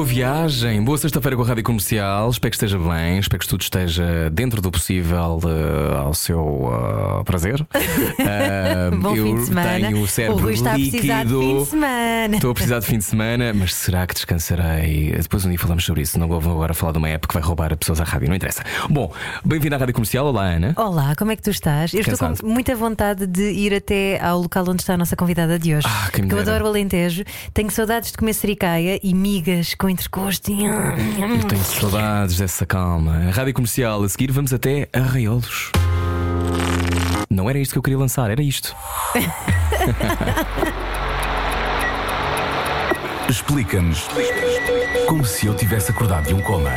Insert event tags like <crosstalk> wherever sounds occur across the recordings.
boa viagem, boa sexta-feira com a Rádio Comercial. Espero que esteja bem, espero que tudo esteja dentro do possível eh, ao seu eh, prazer. <laughs> Eh, Bom eu fim de semana. tenho o o cérebro Rui está a precisar de líquido. fim de semana. Estou a precisar de fim de semana, mas será que descansarei? Depois um dia falamos sobre isso. Não vou agora falar de uma app que vai roubar pessoas à rádio, não interessa. Bom, bem-vindo à Rádio Comercial. Olá, Ana. Olá, como é que tu estás? Eu estou com muita vontade de ir até ao local onde está a nossa convidada de hoje. Ah, Porque eu adoro o Alentejo. Tenho saudades de comer sericaia e migas com entrecosto. Eu tenho saudades dessa calma. A Rádio Comercial, a seguir vamos até Arraiolos. Não era isto que eu queria lançar, era isto. Explica-nos como se eu tivesse acordado de um coma.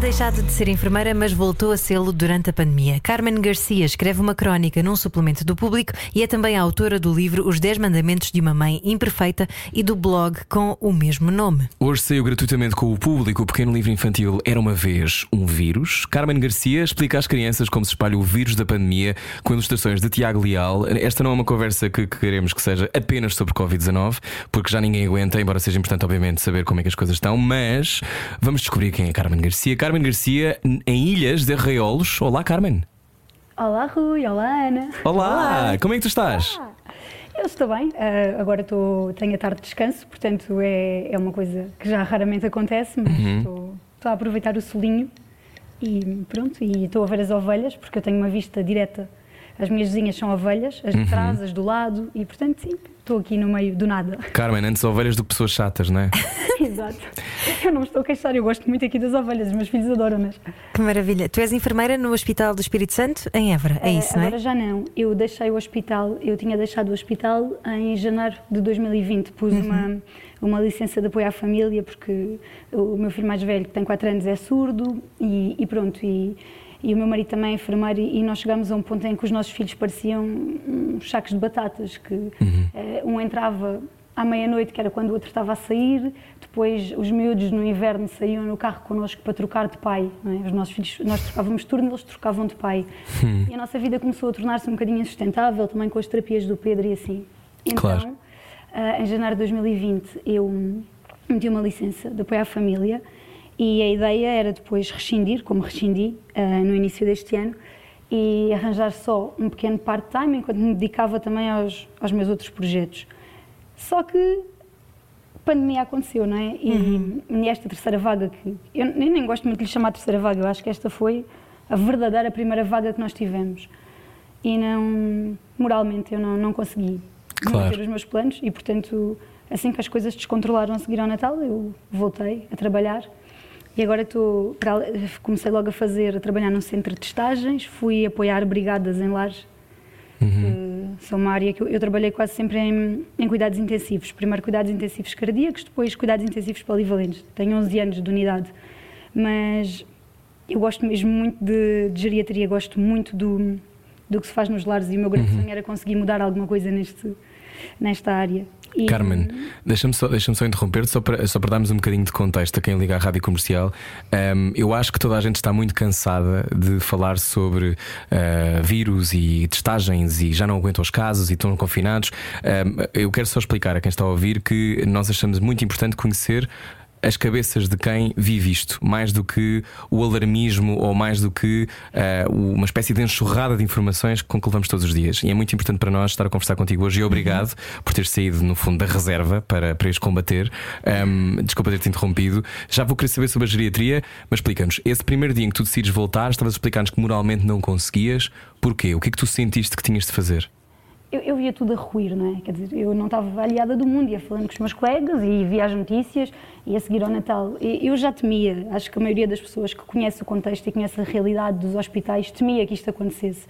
Deixado de ser enfermeira, mas voltou a sê-lo durante a pandemia. Carmen Garcia escreve uma crónica num suplemento do público e é também autora do livro Os 10 Mandamentos de uma Mãe Imperfeita e do blog com o mesmo nome. Hoje saiu gratuitamente com o público o pequeno livro infantil Era uma Vez um Vírus. Carmen Garcia explica às crianças como se espalha o vírus da pandemia com ilustrações de Tiago Leal. Esta não é uma conversa que que queremos que seja apenas sobre Covid-19, porque já ninguém aguenta, embora seja importante, obviamente, saber como é que as coisas estão, mas vamos descobrir quem é Carmen Garcia. Carmen Garcia, em Ilhas de Arraiolos. Olá, Carmen. Olá Rui, olá Ana. Olá, como é que tu estás? Eu estou bem, ah, agora estou, tenho a tarde de descanso, portanto é, é uma coisa que já raramente acontece, mas Uhum. estou, estou a aproveitar o solinho e pronto, e estou a ver as ovelhas, porque eu tenho uma vista direta. As minhas vizinhas são ovelhas, as de Uhum. trás, as do lado, e portanto sim, estou aqui no meio do nada. Carmen, antes ovelhas do que pessoas chatas, não é? <laughs> Exato. Eu não me estou a queixar, eu gosto muito aqui das ovelhas, os meus filhos adoram-nas. Que maravilha. Tu és enfermeira no Hospital do Espírito Santo, em Évora. É Eh, isso, não Agora é? já não. Eu deixei o hospital, eu tinha deixado o hospital em janeiro de 2020. Pus Uhum. uma, uma licença de apoio à família, porque o meu filho mais velho, que tem 4 anos, é surdo e, e pronto. E, e o meu marido também é enfermeiro, e, nós chegámos a um ponto em que os nossos filhos pareciam uns sacos de batatas, que eh, um entrava à meia-noite, que era quando o outro estava a sair, depois os miúdos no inverno saíam no carro connosco para trocar de pai. é? Os nossos filhos, nós trocávamos turno, eles trocavam de pai. E a nossa vida começou a tornar-se um bocadinho insustentável, também com as terapias do Pedro e assim. Então, Claro. ah, em janeiro de 2020, eu meti uma licença de apoio à família e a ideia era depois rescindir, como rescindi ah, no início deste ano, e arranjar só um pequeno part-time enquanto me dedicava também aos, aos meus outros projetos. Só que a pandemia aconteceu, não é? E nesta terceira vaga, que eu nem, nem gosto muito de lhe chamar terceira vaga, eu acho que esta foi a verdadeira primeira vaga que nós tivemos. E não, moralmente, eu não, não consegui Claro. manter os meus planos e, portanto, assim que as coisas descontrolaram a seguir ao Natal, eu voltei a trabalhar. E agora estou, comecei logo a fazer, a trabalhar num centro de testagens, fui apoiar brigadas em lares Uhum. que são uma área que eu, eu trabalhei quase sempre em, em cuidados intensivos. Primeiro cuidados intensivos cardíacos, depois cuidados intensivos polivalentes. Tenho 11 anos de unidade, mas eu gosto mesmo muito de, de geriatria, gosto muito do, do que se faz nos lares e o meu grande Uhum. sonho era conseguir mudar alguma coisa neste, nesta área. E- Carmen, deixa-me só, deixa só interromper, só para, só para darmos um bocadinho de contexto a quem liga à rádio comercial. Um, eu acho que toda a gente está muito cansada de falar sobre uh, vírus e testagens e já não aguentam os casos e estão confinados. Um, eu quero só explicar a quem está a ouvir que nós achamos muito importante conhecer. As cabeças de quem vive isto, mais do que o alarmismo ou mais do que uh, uma espécie de enxurrada de informações com que levamos todos os dias. E é muito importante para nós estar a conversar contigo hoje e obrigado por ter saído, no fundo, da reserva para, para este combater. Um, desculpa ter-te interrompido. Já vou querer saber sobre a geriatria, mas explica-nos. Esse primeiro dia em que tu decides voltar, estavas a explicar-nos que moralmente não conseguias. Porquê? O que é que tu sentiste que tinhas de fazer? Eu, eu via tudo a ruir, não é? Quer dizer, eu não estava aliada do mundo, ia falando com os meus colegas e via as notícias e a seguir ao Natal. Eu já temia, acho que a maioria das pessoas que conhece o contexto e conhece a realidade dos hospitais temia que isto acontecesse.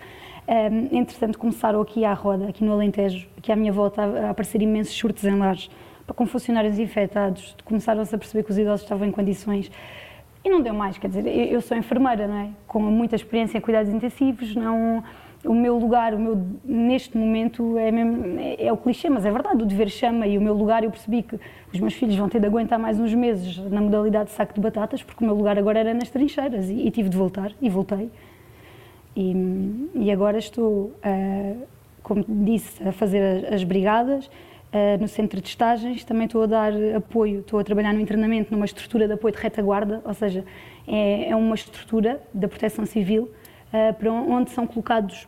Um, entretanto, começaram aqui à roda, aqui no Alentejo, aqui à minha volta, a aparecer imensos surtos em lares, com funcionários infectados, começaram-se a perceber que os idosos estavam em condições. E não deu mais, quer dizer, eu eu sou enfermeira, não é? Com muita experiência em cuidados intensivos, não, o meu lugar, o meu, neste momento, é, mesmo, é, é, o clichê, mas é verdade, o dever chama e o meu lugar, eu percebi que os meus filhos vão ter de aguentar mais uns meses na modalidade de saco de batatas, porque o meu lugar agora era nas trincheiras e, e tive de voltar, e voltei. E, e agora estou, uh, como disse, a fazer as, as brigadas, uh, no centro de estagens, também estou a dar apoio, estou a trabalhar no internamento numa estrutura de apoio de retaguarda, ou seja, é, é uma estrutura da proteção civil uh, para onde são colocados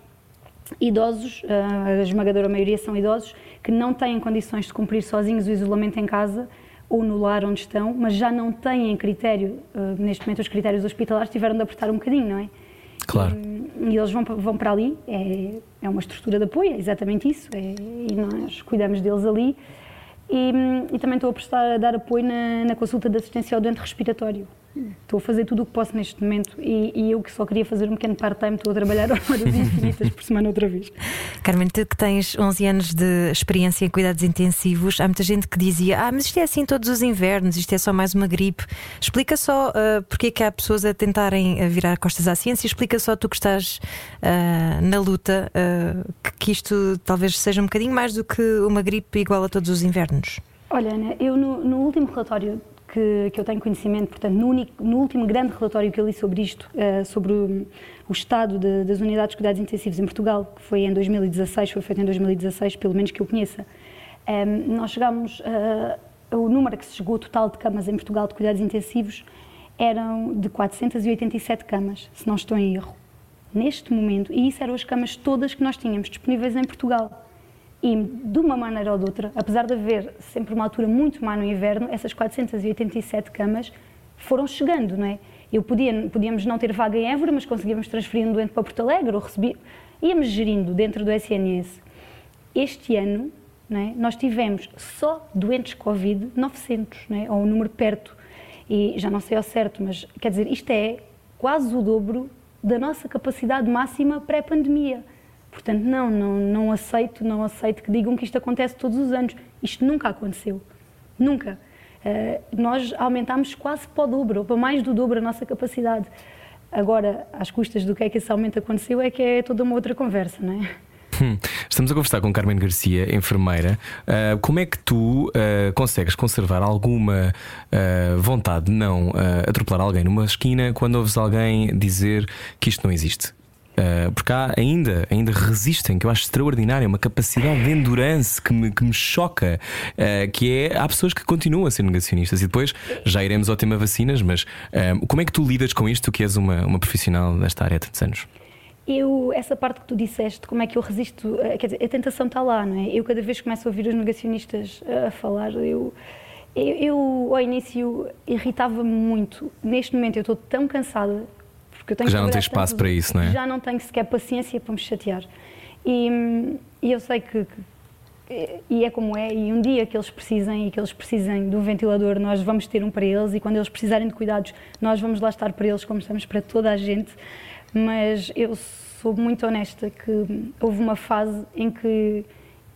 idosos, a esmagadora maioria são idosos, que não têm condições de cumprir sozinhos o isolamento em casa ou no lar onde estão, mas já não têm critério, neste momento os critérios hospitalares tiveram de apertar um bocadinho, não é? Claro. E, e eles vão, vão para ali, é, é uma estrutura de apoio, é exatamente isso, é, e nós cuidamos deles ali. E, e, também estou a prestar a dar apoio na, na consulta de assistência ao doente respiratório. Estou a fazer tudo o que posso neste momento e, e eu que só queria fazer um pequeno part-time estou a trabalhar <laughs> horas infinitas por semana outra vez. Carmen, tu que tens 11 anos de experiência em cuidados intensivos, há muita gente que dizia: Ah, mas isto é assim todos os invernos, isto é só mais uma gripe. Explica só uh, porque é que há pessoas a tentarem virar costas à ciência, explica só tu que estás uh, na luta, uh, que, que isto talvez seja um bocadinho mais do que uma gripe igual a todos os invernos. Olha, Ana, eu no, no último relatório que, que eu tenho conhecimento, portanto, no, no, último grande relatório que eu li sobre isto, uh, sobre o, o estado de, das unidades de cuidados intensivos em Portugal, que foi em 2016, foi feito em 2016, pelo menos que eu conheça, um, ehm, nós chegámos, uh, o número que se chegou total de camas em Portugal de cuidados intensivos eram de 487 camas, se não estou em erro. Neste momento, e isso eram as camas todas que nós tínhamos disponíveis em Portugal. E, de uma maneira ou de outra, apesar de haver sempre uma altura muito má no inverno, essas 487 camas foram chegando, não é? Eu podia, podíamos não ter vaga em Évora, mas conseguíamos transferir um doente para Porto Alegre, ou recebi, íamos gerindo dentro do SNS. Este ano, é? nós tivemos só doentes Covid 900, é? ou um número perto. E já não sei ao certo, mas quer dizer, isto é quase o dobro da nossa capacidade máxima pré-pandemia. Portanto, não, não, não aceito, não aceito que digam que isto acontece todos os anos. Isto nunca aconteceu. Nunca. Uh, nós aumentámos quase para o dobro, para mais do dobro a nossa capacidade. Agora, às custas do que é que esse aumento aconteceu, é que é toda uma outra conversa, não é? Hum, estamos a conversar com Carmen Garcia, enfermeira. Uh, como é que tu uh, consegues conservar alguma uh, vontade de não atropelar alguém numa esquina quando ouves alguém dizer que isto não existe? Uh, porque há ainda, ainda resistem, que eu acho extraordinária, uma capacidade de endurance que me, que me choca, uh, que é há pessoas que continuam a ser negacionistas e depois já iremos ao tema vacinas, mas uh, como é que tu lidas com isto, que és uma, uma profissional desta área há tantos anos? Eu, essa parte que tu disseste, como é que eu resisto, quer dizer, a tentação está lá, não é? Eu cada vez que começo a ouvir os negacionistas a falar, eu, eu, eu ao início irritava-me muito. Neste momento eu estou tão cansada porque eu tenho que já não tem espaço para isso, não é? Já não tenho sequer paciência para me chatear. E, e eu sei que, que, e é como é, e um dia que eles precisem e que eles precisem de um ventilador, nós vamos ter um para eles, e quando eles precisarem de cuidados, nós vamos lá estar para eles, como estamos para toda a gente. Mas eu sou muito honesta que houve uma fase em que,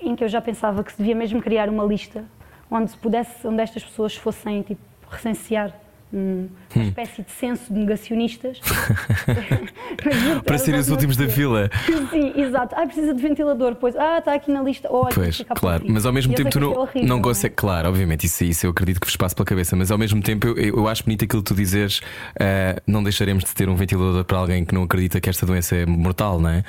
em que eu já pensava que se devia mesmo criar uma lista onde se pudesse, onde estas pessoas fossem tipo, recensear uma hum. espécie de censo de negacionistas. <laughs> Para serem os últimos da fila. Sim, exato. Ah, precisa de ventilador, pois. Ah, está aqui na lista. Oh, pois, claro. Mas ao mesmo tempo tu não, horrível, não consegues. É? Claro, obviamente, isso, isso eu acredito que vos passe pela cabeça. Mas ao mesmo tempo eu, eu acho bonito aquilo que tu dizes. Uh, não deixaremos de ter um ventilador para alguém que não acredita que esta doença é mortal, não é?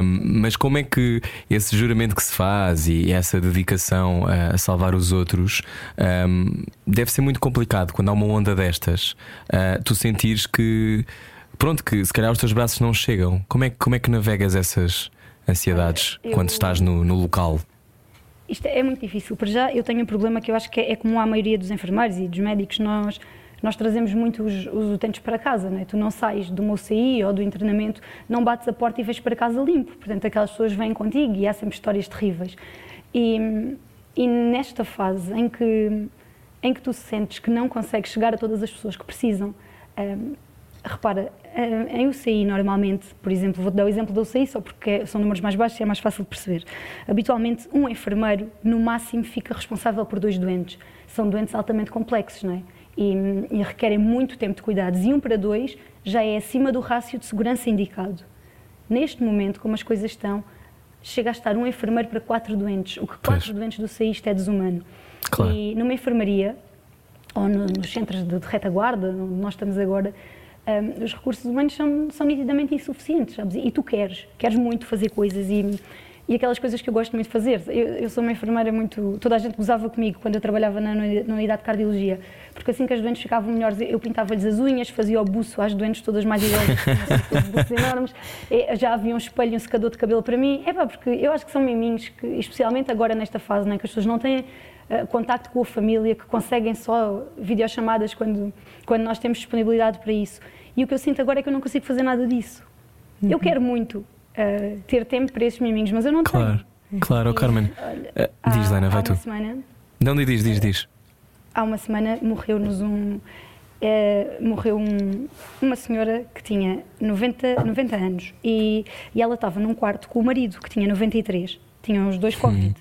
Um, mas como é que esse juramento que se faz e essa dedicação a salvar os outros um, deve ser muito complicado quando há uma onda desta? Uh, tu sentires que pronto, que se calhar os teus braços não chegam. Como é, como é que navegas essas ansiedades eu... quando estás no, no local? Isto é muito difícil. Para já, eu tenho um problema que eu acho que é, é comum à maioria dos enfermeiros e dos médicos. Nós, nós trazemos muito os, os utentes para casa, não é? Tu não sais do UCI ou do internamento, não bates a porta e vais para casa limpo. Portanto, aquelas pessoas vêm contigo e há sempre histórias terríveis. E, e nesta fase em que em que tu sentes que não consegues chegar a todas as pessoas que precisam. Um, repara, em UCI normalmente, por exemplo, vou-te dar o exemplo da UCI só porque são números mais baixos e é mais fácil de perceber. Habitualmente, um enfermeiro, no máximo, fica responsável por dois doentes. São doentes altamente complexos, não é? E, e requerem muito tempo de cuidados. E um para dois já é acima do rácio de segurança indicado. neste momento, como as coisas estão, chega a estar um enfermeiro para quatro doentes, o que quatro Pois. doentes do SAIST é desumano. Claro. E numa enfermaria, ou no- nos centros de, de retaguarda, onde nós estamos agora, hum, os recursos humanos são, são nitidamente insuficientes, sabes? E tu queres, queres muito fazer coisas e, e aquelas coisas que eu gosto muito de fazer. Eu, eu sou uma enfermeira muito. Toda a gente gozava comigo quando eu trabalhava na, na unidade de cardiologia, porque assim que as doentes ficavam melhores, eu pintava-lhes as unhas, fazia o buço às doentes todas mais idosas, <laughs> buços enormes. Já havia um espelho um secador de cabelo para mim. É pá, porque eu acho que são miminhos que, especialmente agora nesta fase, né, que as pessoas não têm eh, contacto com a família, que conseguem só videochamadas quando, quando nós temos disponibilidade para isso. E o que eu sinto agora é que eu não consigo fazer nada disso. Eu quero muito eh, ter tempo para esses miminhos, mas eu não Claro, tenho. claro, oh, E, Carmen. olha, Eh, diz, há- Lena, vai tu. uma semana, Não, diz, diz, diz. há uma semana morreu-nos um. morreu um- uma senhora que tinha 90, 90 anos e, e ela estava num quarto com o marido, que tinha 93. Tinham os dois Covid.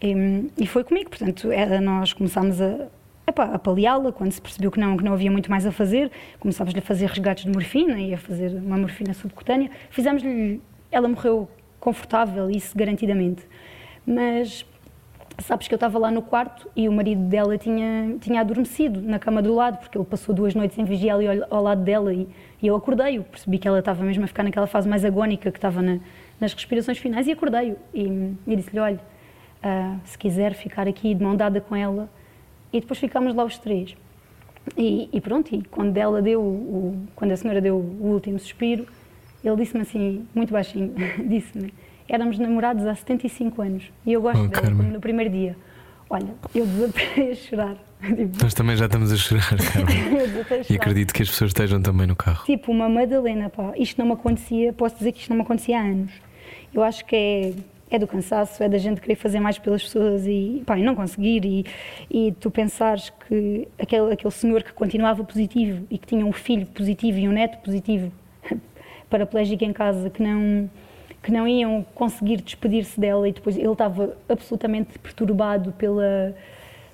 E, e foi comigo, portanto, era, nós começámos a, epá, a paliá-la quando se percebeu que não, que não havia muito mais a fazer. Começámos-lhe a fazer resgates de morfina e a fazer uma morfina subcutânea. Fizemos-lhe. Ela morreu confortável, isso garantidamente. Mas Sabes que eu estava lá no quarto e o marido dela tinha, tinha adormecido na cama do lado, porque ele passou duas noites em vigia ali ao, ao lado dela e, e eu acordei-o. Percebi que ela estava mesmo a ficar naquela fase mais agónica, que estava na- nas respirações finais, e acordei-o. E, e disse-lhe: Olha, ah, se quiser ficar aqui de mão dada com ela. E depois ficámos lá os três. E, e pronto, e quando ela deu, o, quando a senhora deu o último suspiro, ele disse-me assim, muito baixinho, <laughs> disse-me, éramos namorados há 75 anos e eu gosto Oh, dela, Carmen. no primeiro dia. Olha, eu desatei a chorar. <laughs> Tipo, Nós também já estamos a chorar, <laughs> Carmen. a E chorar. acredito que as pessoas estejam também no carro. Tipo, uma Madalena, pá, isto não me acontecia, posso dizer que isto não me acontecia há anos. Eu acho que é, é do cansaço, é da gente querer fazer mais pelas pessoas e, pá, não conseguir. E, e tu pensares que aquele, aquele senhor que continuava positivo e que tinha um filho positivo e um neto positivo, <laughs> paraplégico em casa, que não, que não iam conseguir despedir-se dela e depois ele estava absolutamente perturbado pela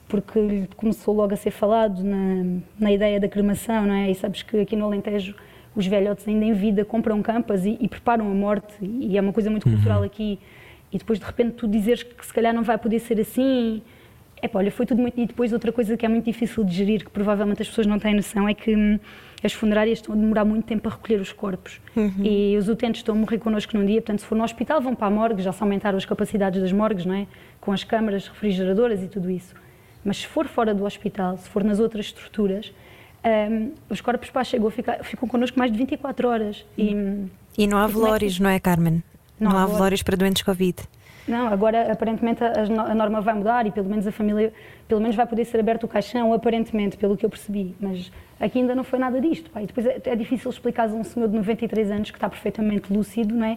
porque lhe começou logo a ser falado na, na ideia da cremação, não é? E sabes que aqui no Alentejo os velhotes ainda em vida compram campas e, e preparam a morte e é uma coisa muito cultural aqui e depois de repente tu dizeres que se calhar não vai poder ser assim é pá, olha, foi tudo muito. E depois outra coisa que é muito difícil de gerir, que provavelmente as pessoas não têm noção, é que hum, as funerárias estão a demorar muito tempo a recolher os corpos. E os utentes estão a morrer connosco num dia, portanto, se for no hospital, vão para a morgue, já se aumentaram as capacidades das morgues, não é? Com as câmaras refrigeradoras e tudo isso. Mas se for fora do hospital, se for nas outras estruturas, hum, os corpos pá, chegam a ficar, ficam connosco mais de 24 horas. E, hum, E não há como é que- velórios, não é, Carmen? Não Não, há há velórios. para doentes Covid. Não, agora aparentemente a, norma vai mudar e pelo menos a família, pelo menos vai poder ser aberto o caixão, aparentemente, pelo que eu percebi. Mas aqui ainda não foi nada disto. Pá. E depois é, é difícil explicar a um senhor de 93 anos que está perfeitamente lúcido, não é?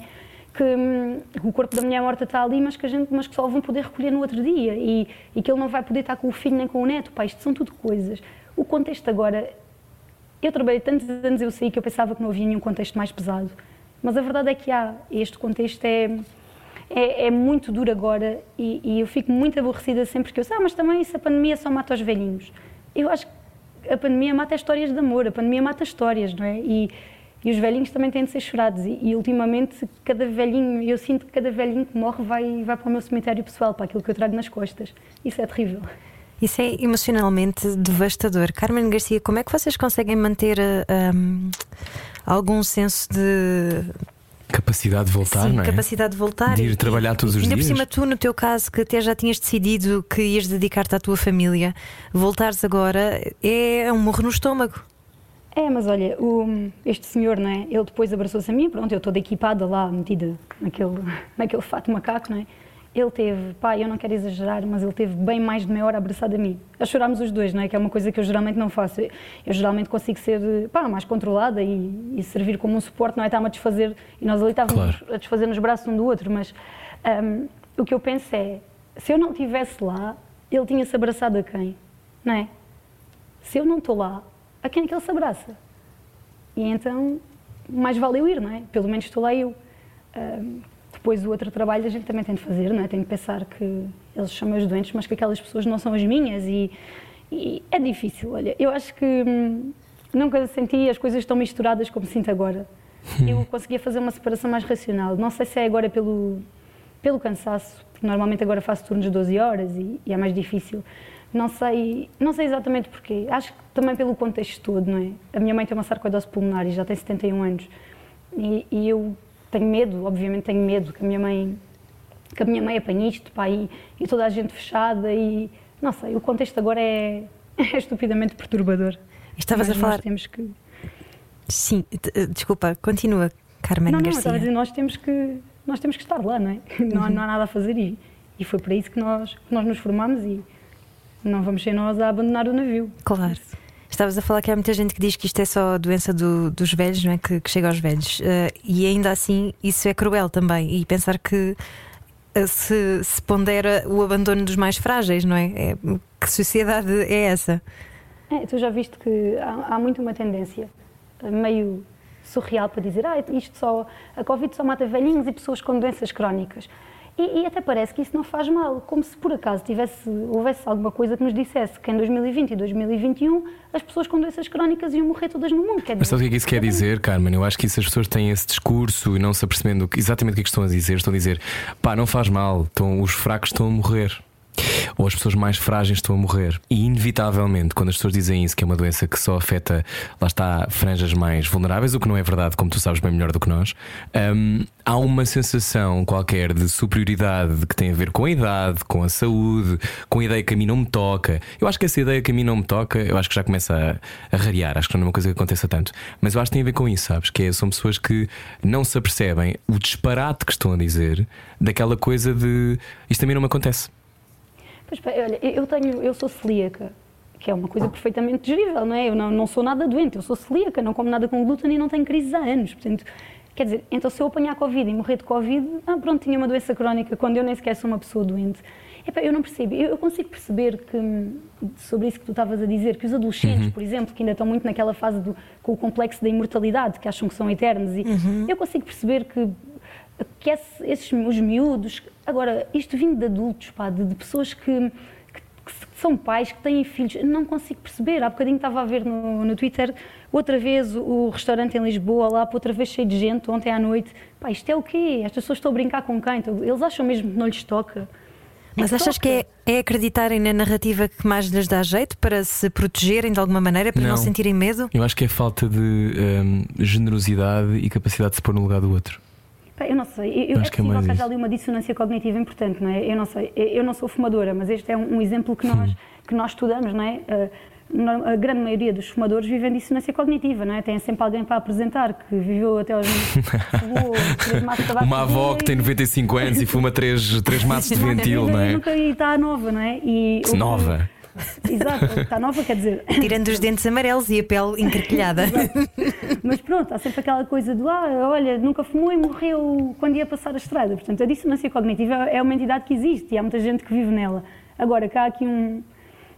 Que hum, o corpo da mulher morta está ali, mas que, a gente, mas que só vão poder recolher no outro dia e, e que ele não vai poder estar com o filho nem com o neto. Pá, isto são tudo coisas. O contexto agora eu trabalhei tantos anos, eu sei que eu pensava que não havia nenhum contexto mais pesado. Mas a verdade é que há. Este contexto é, é, é muito duro agora e, e eu fico muito aborrecida sempre que eu sei, ah, mas também isso a pandemia só mata os velhinhos. Eu acho que a pandemia mata histórias de amor, a pandemia mata histórias, não é? E, e os velhinhos também têm de ser chorados. E, e ultimamente, cada velhinho, eu sinto que cada velhinho que morre vai, vai para o meu cemitério pessoal, para aquilo que eu trago nas costas. Isso é terrível. Isso é emocionalmente devastador. Carmen Garcia, como é que vocês conseguem manter ah, hum, algum senso de Capacidade de voltar, sim, não é? capacidade de voltar? De ir E- trabalhar todos os ainda dias. por cima, tu, no teu caso, que até já tinhas decidido que ias dedicar-te à tua família, voltares agora é um morro no estômago. É, mas olha, o- este senhor, não é? Ele depois abraçou-se a mim, pronto, eu toda equipada lá, metida naquele, <laughs> naquele fato macaco, não é? Ele teve, pá, eu não quero exagerar, mas ele teve bem mais de meia hora abraçado a mim. A chorarmos os dois, não é? Que é uma coisa que eu geralmente não faço. Eu geralmente consigo ser, pá, mais controlada e, e servir como um suporte, não é? Está-me a desfazer, e nós ali estávamos Claro. a desfazer nos braços um do outro, mas hum, o que eu penso é, se eu não estivesse lá, ele tinha-se abraçado a quem? Não é? Se eu não estou lá, a quem é que ele se abraça? E então, mais vale eu ir, não é? Pelo menos estou lá eu. Ahm, depois o outro trabalho a gente também tem de fazer, não é? Tem de pensar que eles são meus doentes, mas que aquelas pessoas não são as minhas e, e é difícil, olha. Eu acho que hum, nunca senti as coisas tão misturadas como sinto agora. eu conseguia fazer uma separação mais racional. Não sei se é agora pelo, pelo cansaço, porque normalmente agora faço turnos de 12 horas e, e é mais difícil. Não sei, não sei exatamente porquê. Acho que também pelo contexto todo, não é? A minha mãe tem uma sarcoidose pulmonar e já tem 71 anos. E, e eu tenho medo, obviamente tenho medo que a minha mãe que a minha mãe apanhe isto, pá, e, e toda a gente fechada e não sei, o contexto agora é, <laughs> é estupidamente perturbador. Estavas Mas a falar. Temos que. Sim, t- eh, desculpa, continua, Carmen Não, não, Garcia. dizer, nós temos que, nós temos que estar lá, não é? <laughs> Não, há- não há nada a fazer e, e foi para isso que nós, que nós nos formámos e não vamos ser nós a abandonar o navio. Claro. Estavas a falar que há muita gente que diz que isto é só doença do- dos velhos, não é? Que, que chega aos velhos. Eh, e ainda assim, isso é cruel também. E pensar que eh, se, se pondera o abandono dos mais frágeis, não é? É- Que sociedade é essa? É, tu já viste que há, há muito uma tendência eh, meio surreal para dizer ah, isto só, a Covid só mata velhinhos e pessoas com doenças crónicas. E, e até parece que isso não faz mal, como se por acaso tivesse, houvesse alguma coisa que nos dissesse que em 2020 e 2021 as pessoas com doenças crónicas iam morrer todas no mundo. Quer Mas sabe o que é que isso quer dizer, Carmen? Eu acho que isso as pessoas têm esse discurso e não se apercebendo exatamente o que é que estão a dizer. Estão a dizer, pá, não faz mal, estão, os fracos estão a morrer. Ou as pessoas mais frágeis estão a morrer. E, inevitavelmente, quando as pessoas dizem isso, que é uma doença que só afeta, lá está, franjas mais vulneráveis, o que não é verdade, como tu sabes bem melhor do que nós, hum, há uma sensação qualquer de superioridade que tem a ver com a idade, com a saúde, com a ideia que a mim não me toca. Eu acho que essa ideia que a mim não me toca, eu acho que já começa a, a rarear. Acho que não é uma coisa que aconteça tanto. Mas eu acho que tem a ver com isso, sabes? Que é, são pessoas que não se apercebem o disparate que estão a dizer daquela coisa de isto a mim não me acontece. Pois, pá, olha, eu tenho, eu sou celíaca, que é uma coisa perfeitamente gerível, não é? Eu não, não sou nada doente, eu sou celíaca, não como nada com glúten e não tenho crises há anos. Portanto, quer dizer, então se eu apanhar Covid e morrer de Covid, ah, pronto, tinha uma doença crónica quando eu nem sequer sou uma pessoa doente. Epá, eu não percebo, eu, eu consigo perceber que, sobre isso que tu estavas a dizer, que os adolescentes, por exemplo, que ainda estão muito naquela fase do, com o complexo da imortalidade, que acham que são eternos, e eu consigo perceber que que esse- esses os miúdos, agora, isto vindo de adultos, pá, de, de pessoas que, que- que são pais, que têm filhos, não consigo perceber. Há bocadinho estava a ver no, no Twitter, outra vez o, restaurante em Lisboa, lá, outra vez cheio de gente, ontem à noite. Pá, isto é o quê? Estas pessoas estão a brincar com quem? Então, Eles acham mesmo que não lhes toca. Mas achas que é, é acreditarem na narrativa que mais lhes dá jeito para se protegerem de alguma maneira, para não, Não. sentirem medo? Eu acho que é falta de hum, generosidade e capacidade de se pôr no lugar do outro. Eu não sei, eu, Acho é que é possível que isso. ali uma dissonância cognitiva importante, não é? Eu não sei, eu não sou fumadora, mas este é um, um exemplo que nós, que nós estudamos, não é? Ah, a grande maioria dos fumadores vivem dissonância cognitiva, não é? Tem sempre alguém para apresentar que viveu até aos <laughs> Uma avó que tem e- 95 anos e fuma três, três maços de <laughs> ventil, não e é? nunca e está nova, não é? E Nova. <laughs> Exato, está nova, quer dizer. Tirando os dentes amarelos e a pele encarquilhada. <laughs> Mas pronto, há sempre aquela coisa do ah, olha, nunca fumou e morreu quando ia passar a estrada. Portanto, a dissonância cognitiva é uma entidade que existe e há muita gente que vive nela. Agora, cá há aqui um,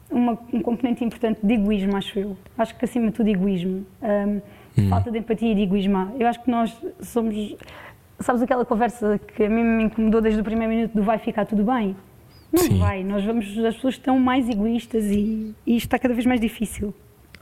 uma- um componente importante de egoísmo, acho eu. Acho que acima de tudo egoísmo. Ahm, Falta de empatia e de egoísmo. há. Eu acho que nós somos. Sabes aquela conversa que a mim me incomodou desde o primeiro minuto do vai ficar tudo bem? Não Sim. vai, nós vamos, as pessoas estão mais egoístas e, e isto está cada vez mais difícil.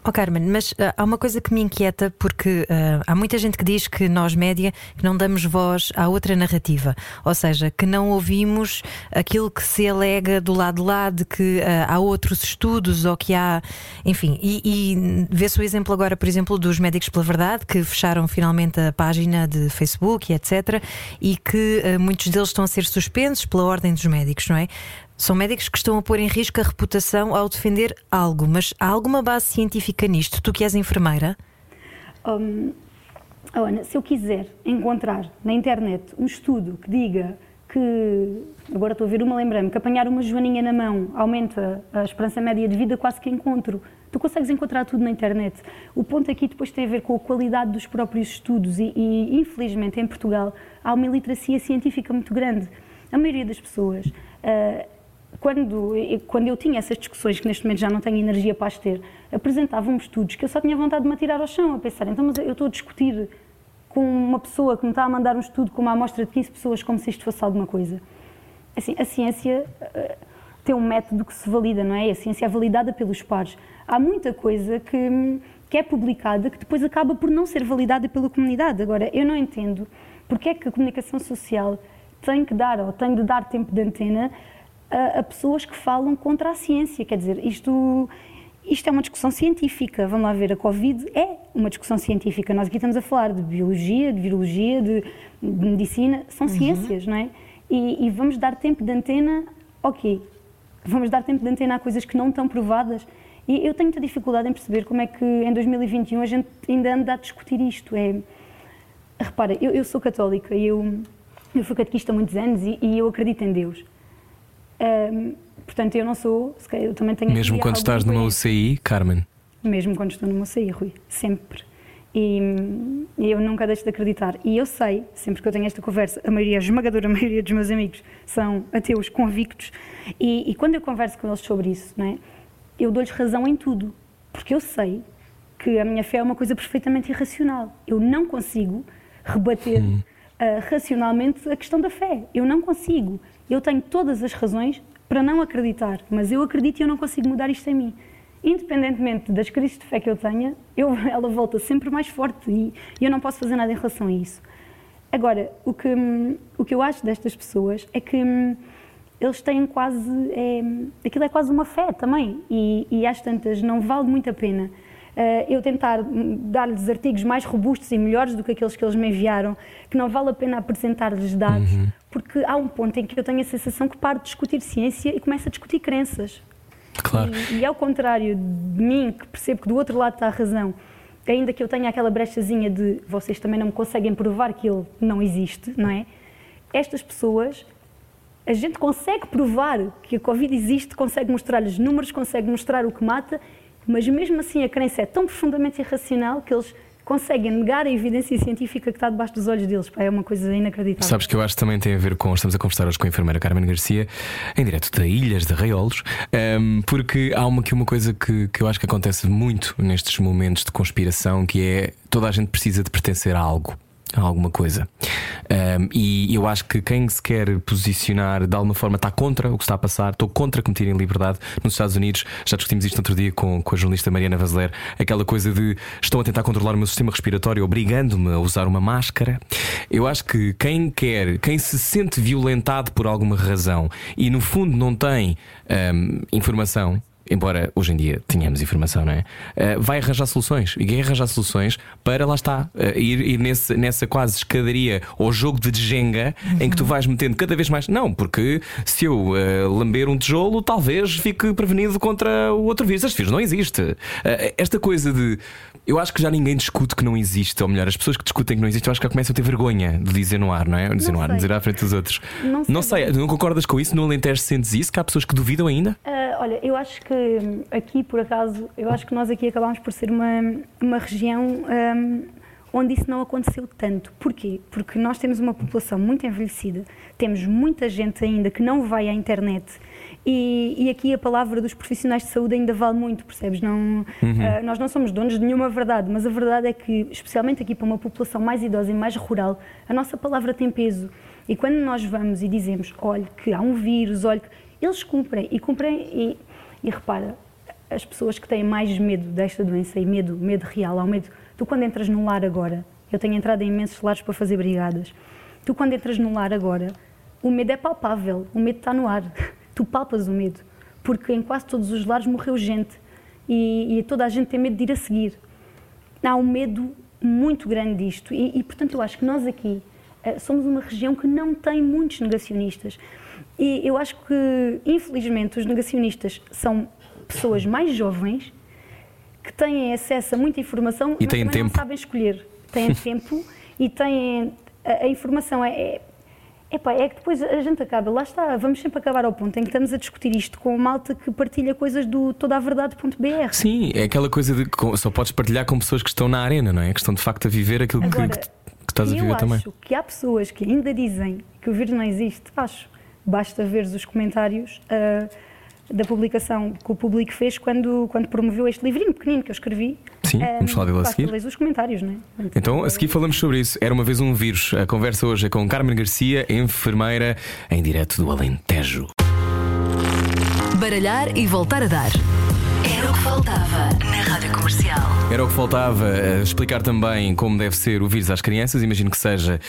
Oh Carmen, mas ah, há uma coisa que me inquieta porque ah, há muita gente que diz que nós, média, que não damos voz à outra narrativa. Ou seja, que não ouvimos aquilo que se alega do lado de lá de que ah, há outros estudos ou que há. Enfim, e, e vê-se o exemplo agora, por exemplo, dos Médicos pela Verdade, que fecharam finalmente a página de Facebook e etc. E que muitos deles estão a ser suspensos pela ordem dos médicos, não é? São médicos que estão a pôr em risco a reputação ao defender algo, mas há alguma base científica nisto? Tu que és enfermeira? Oh, Ana, se eu quiser encontrar na internet um estudo que diga que, agora estou a ver uma, lembrei-me, que apanhar uma joaninha na mão aumenta a esperança média de vida, quase que encontro. Tu consegues encontrar tudo na internet. O ponto aqui depois tem a ver com a qualidade dos próprios estudos e, e, infelizmente, em Portugal há uma iliteracia científica muito grande. A maioria das pessoas, ah, quando, quando eu tinha essas discussões, que neste momento já não tenho energia para as ter, apresentavam-me estudos que eu só tinha vontade de me atirar ao chão, a pensar, então, mas eu estou a discutir com uma pessoa que me está a mandar um estudo com uma amostra de 15 pessoas como se isto fosse alguma coisa. Assim, a ciência eh, tem um método que se valida, não é? A ciência é validada pelos pares. Há muita coisa que, que é publicada que depois acaba por não ser validada pela comunidade. Agora, eu não entendo porque é que a comunicação social tem que dar ou tem de dar tempo de antena a, a pessoas que falam contra a ciência. Quer dizer, isto, isto é uma discussão científica. Vamos lá ver, a Covid é uma discussão científica. Nós aqui estamos a falar de biologia, de virologia, de, de medicina, são uhum. ciências, não é? E, e, vamos dar tempo de antena, ok. Vamos dar tempo de antena a coisas que não estão provadas. E eu tenho muita dificuldade em perceber como é que em 2021 a gente ainda anda a discutir isto. É, repara, eu, eu sou católica e eu, eu fui catequista há muitos anos e, e eu acredito em Deus. Um, portanto, eu não sou. Eu também tenho Mesmo quando estás numa UCI, Carmen? Mesmo quando estou numa UCI, Rui. Sempre. E, e, eu nunca deixo de acreditar. E eu sei, sempre que eu tenho esta conversa, a maioria, a esmagadora <laughs> maioria dos meus amigos são ateus convictos. E, e quando eu converso com eles sobre isso, não é, eu dou-lhes razão em tudo. Porque eu sei que a minha fé é uma coisa perfeitamente irracional. Eu não consigo rebater uh, racionalmente a questão da fé. Eu não consigo. Eu tenho todas as razões para não acreditar, mas eu acredito e eu não consigo mudar isto em mim. Independentemente das crises de fé que eu tenha, eu, <laughs> ela volta sempre mais forte e, e eu não posso fazer nada em relação a isso. Agora, o que, o que eu acho destas pessoas é que hum, eles têm quase. É, aquilo é quase uma fé também, e, e às tantas não vale muito a pena uh, eu tentar dar-lhes artigos mais robustos e melhores do que aqueles que eles me enviaram, que não vale a pena apresentar-lhes dados, uhum. Porque há um ponto em que eu tenho a sensação que paro de discutir ciência e começo a discutir crenças. Claro. E, e ao contrário de mim, que percebo que do outro lado está a razão, ainda que eu tenha aquela brechazinha de vocês também não me conseguem provar que ele não existe, não é? Estas pessoas, a gente consegue provar que a Covid existe, consegue mostrar-lhes números, consegue mostrar o que mata mas mesmo assim a crença é tão profundamente irracional que eles conseguem negar a evidência científica que está debaixo dos olhos deles. É uma coisa inacreditável. Sabes que eu acho que também tem a ver com. Estamos a conversar hoje com a enfermeira Carmen Garcia, em direto da Ilhas de Raiolos, um, ehm, porque há uma, aqui uma coisa que, que eu acho que acontece muito nestes momentos de conspiração, que é toda a gente precisa de pertencer a algo alguma coisa. Um, e eu acho que quem se quer posicionar de alguma forma está contra o que está a passar, estou contra que me tirem liberdade. Nos Estados Unidos, já discutimos isto outro dia com, com a jornalista Mariana Vazeler, aquela coisa de estão a tentar controlar o meu sistema respiratório, obrigando-me a usar uma máscara. Eu acho que quem quer, quem se sente violentado por alguma razão e no fundo não tem um, informação embora hoje em dia tenhamos informação, não é? Uh, vai arranjar soluções e quer arranjar soluções para lá está, uh, ir, ir nesse, nessa quase escadaria ou jogo de jenga uhum. em que tu vais metendo cada vez mais. Não, porque se eu uh, lamber um tijolo, talvez fique prevenido contra o outro vírus. Este vírus não existe. esta coisa de. Eu acho que já ninguém discute que não existe, ou melhor, as pessoas que discutem que não existe, eu acho que já começam a ter vergonha de dizer no ar, não é? Dizer não no ar, dizer à frente dos outros. Não sei. Não, sei. não concordas com isso? No Alentejo sentes isso? Que há pessoas que duvidam ainda? olha, eu acho que hum, aqui, por acaso, eu acho que nós aqui acabámos por ser uma, uma região um, onde isso não aconteceu tanto. Porquê? Porque nós temos uma população muito envelhecida, temos muita gente ainda que não vai à internet. E, e aqui a palavra dos profissionais de saúde ainda vale muito, percebes? Não, uhum. uh, nós não somos donos de nenhuma verdade, mas a verdade é que, especialmente aqui para uma população mais idosa e mais rural, a nossa palavra tem peso. E quando nós vamos e dizemos, olha, que há um vírus, olha, eles cumprem e cumprem e, e repara, as pessoas que têm mais medo desta doença e medo, medo real, ao medo. Tu quando entras num lar agora, eu tenho entrado em imensos lares para fazer brigadas. Tu quando entras num lar agora, o medo é palpável, o medo está no ar. <laughs> Tu palpas o medo, porque em quase todos os lares morreu gente e, e toda a gente tem medo de ir a seguir. Há um medo muito grande disto e, e portanto eu acho que nós aqui uh, somos uma região que não tem muitos negacionistas. E eu acho que, infelizmente, os negacionistas são pessoas mais jovens que têm acesso a muita informação e têm tempo. não sabem escolher. Têm <laughs> tempo e têm. A, a informação é, é Epá, é que depois a gente acaba, lá está, vamos sempre acabar ao ponto em que estamos a discutir isto com malta que partilha coisas do todaverdade.br. Sim, é aquela coisa de que só podes partilhar com pessoas que estão na arena, não é? Que estão de facto a viver aquilo Agora, que, que, estás a viver também. Eu acho que há pessoas que ainda dizem que o vírus não existe, acho. Basta ver os comentários uh, da publicação que o público fez quando, quando promoveu este livrinho pequenino que eu escrevi. Sim, um, vamos falar dele a seguir. os comentários, não é? Então, a seguir falamos sobre isso. Era uma vez um vírus. A conversa hoje é com Carmen Garcia, enfermeira, em direto do Alentejo. Baralhar e voltar a dar. Faltava na Rádio Comercial. Era o que faltava eh, explicar também como deve ser o vírus às crianças. Imagino que seja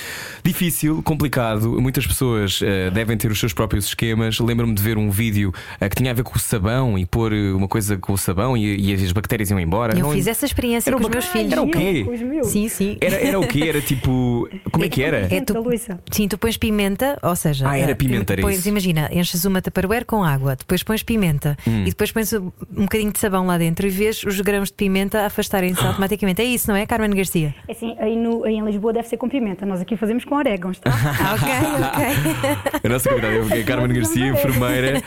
difícil, complicado. Muitas pessoas eh, devem ter os seus próprios esquemas. Lembro-me de ver um vídeo eh, que tinha a ver com o sabão e pôr uma coisa com o sabão e, e as bactérias iam embora. Eu Não- fiz essa experiência com os meus filhos. Era o quê? Sim, sim. Era, era o quê? Era tipo. Como é que era? É tu-. Sim, tu pões pimenta, ou seja, Ah, era pimenta, era pões, isso. imagina, enches uma tupperware com água, depois pões pimenta Hum. e depois pões um bocadinho de sabão lá dentro e vês os grãos de pimenta afastarem-se <gasps> automaticamente. É isso, não é, Carmen Garcia? É Assim, aí, no- aí em Lisboa deve ser com pimenta. Nós aqui fazemos com orégãos, tá? Ah, <laughs> ok, ok. <laughs> A nossa convidada é a Carmen Garcia, enfermeira. <laughs>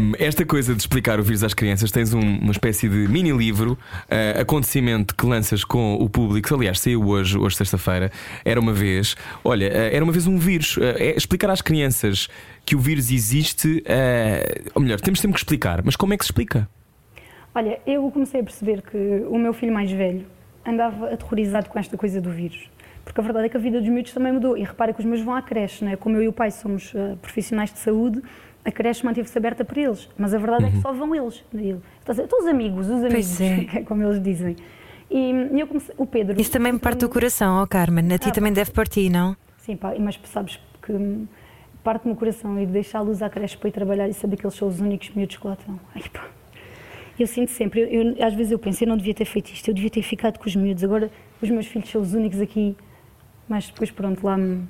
Um, esta coisa de explicar o vírus às crianças, tens um- uma espécie de mini livro, uh, acontecimento que lanças com o público. Aliás, saiu hoje, hoje sexta-feira. Era uma vez, olha, uh, era uma vez um vírus. Uh, é explicar às crianças que o vírus existe, uh, ou melhor, temos sempre que explicar, mas como é que se explica? Olha, eu comecei a perceber que o meu filho mais velho andava aterrorizado com esta coisa do vírus. Porque a verdade é que a vida dos miúdos também mudou. E repara que os meus vão à creche, não é? Como eu e o pai somos eh, profissionais de saúde, a creche manteve-se aberta para eles. Mas a verdade é que só vão eles. Ele, "Então os amigos, os amigos, é. <laughs> como eles dizem. E eu comecei, o Pedro. Isso também me parte do coração, ó Carmen. A ti Ah, também deve partir, não? Sim, pá, mas sabes que parte-me o coração e luz à creche para ir trabalhar e saber que eles são os únicos miúdos que lá estão. Ai, pá. Eu sinto sempre, eu- eu- às vezes eu penso, eu não devia ter feito isto, eu devia ter ficado com os miúdos, agora os meus filhos são os únicos aqui, mas depois pronto, lá me.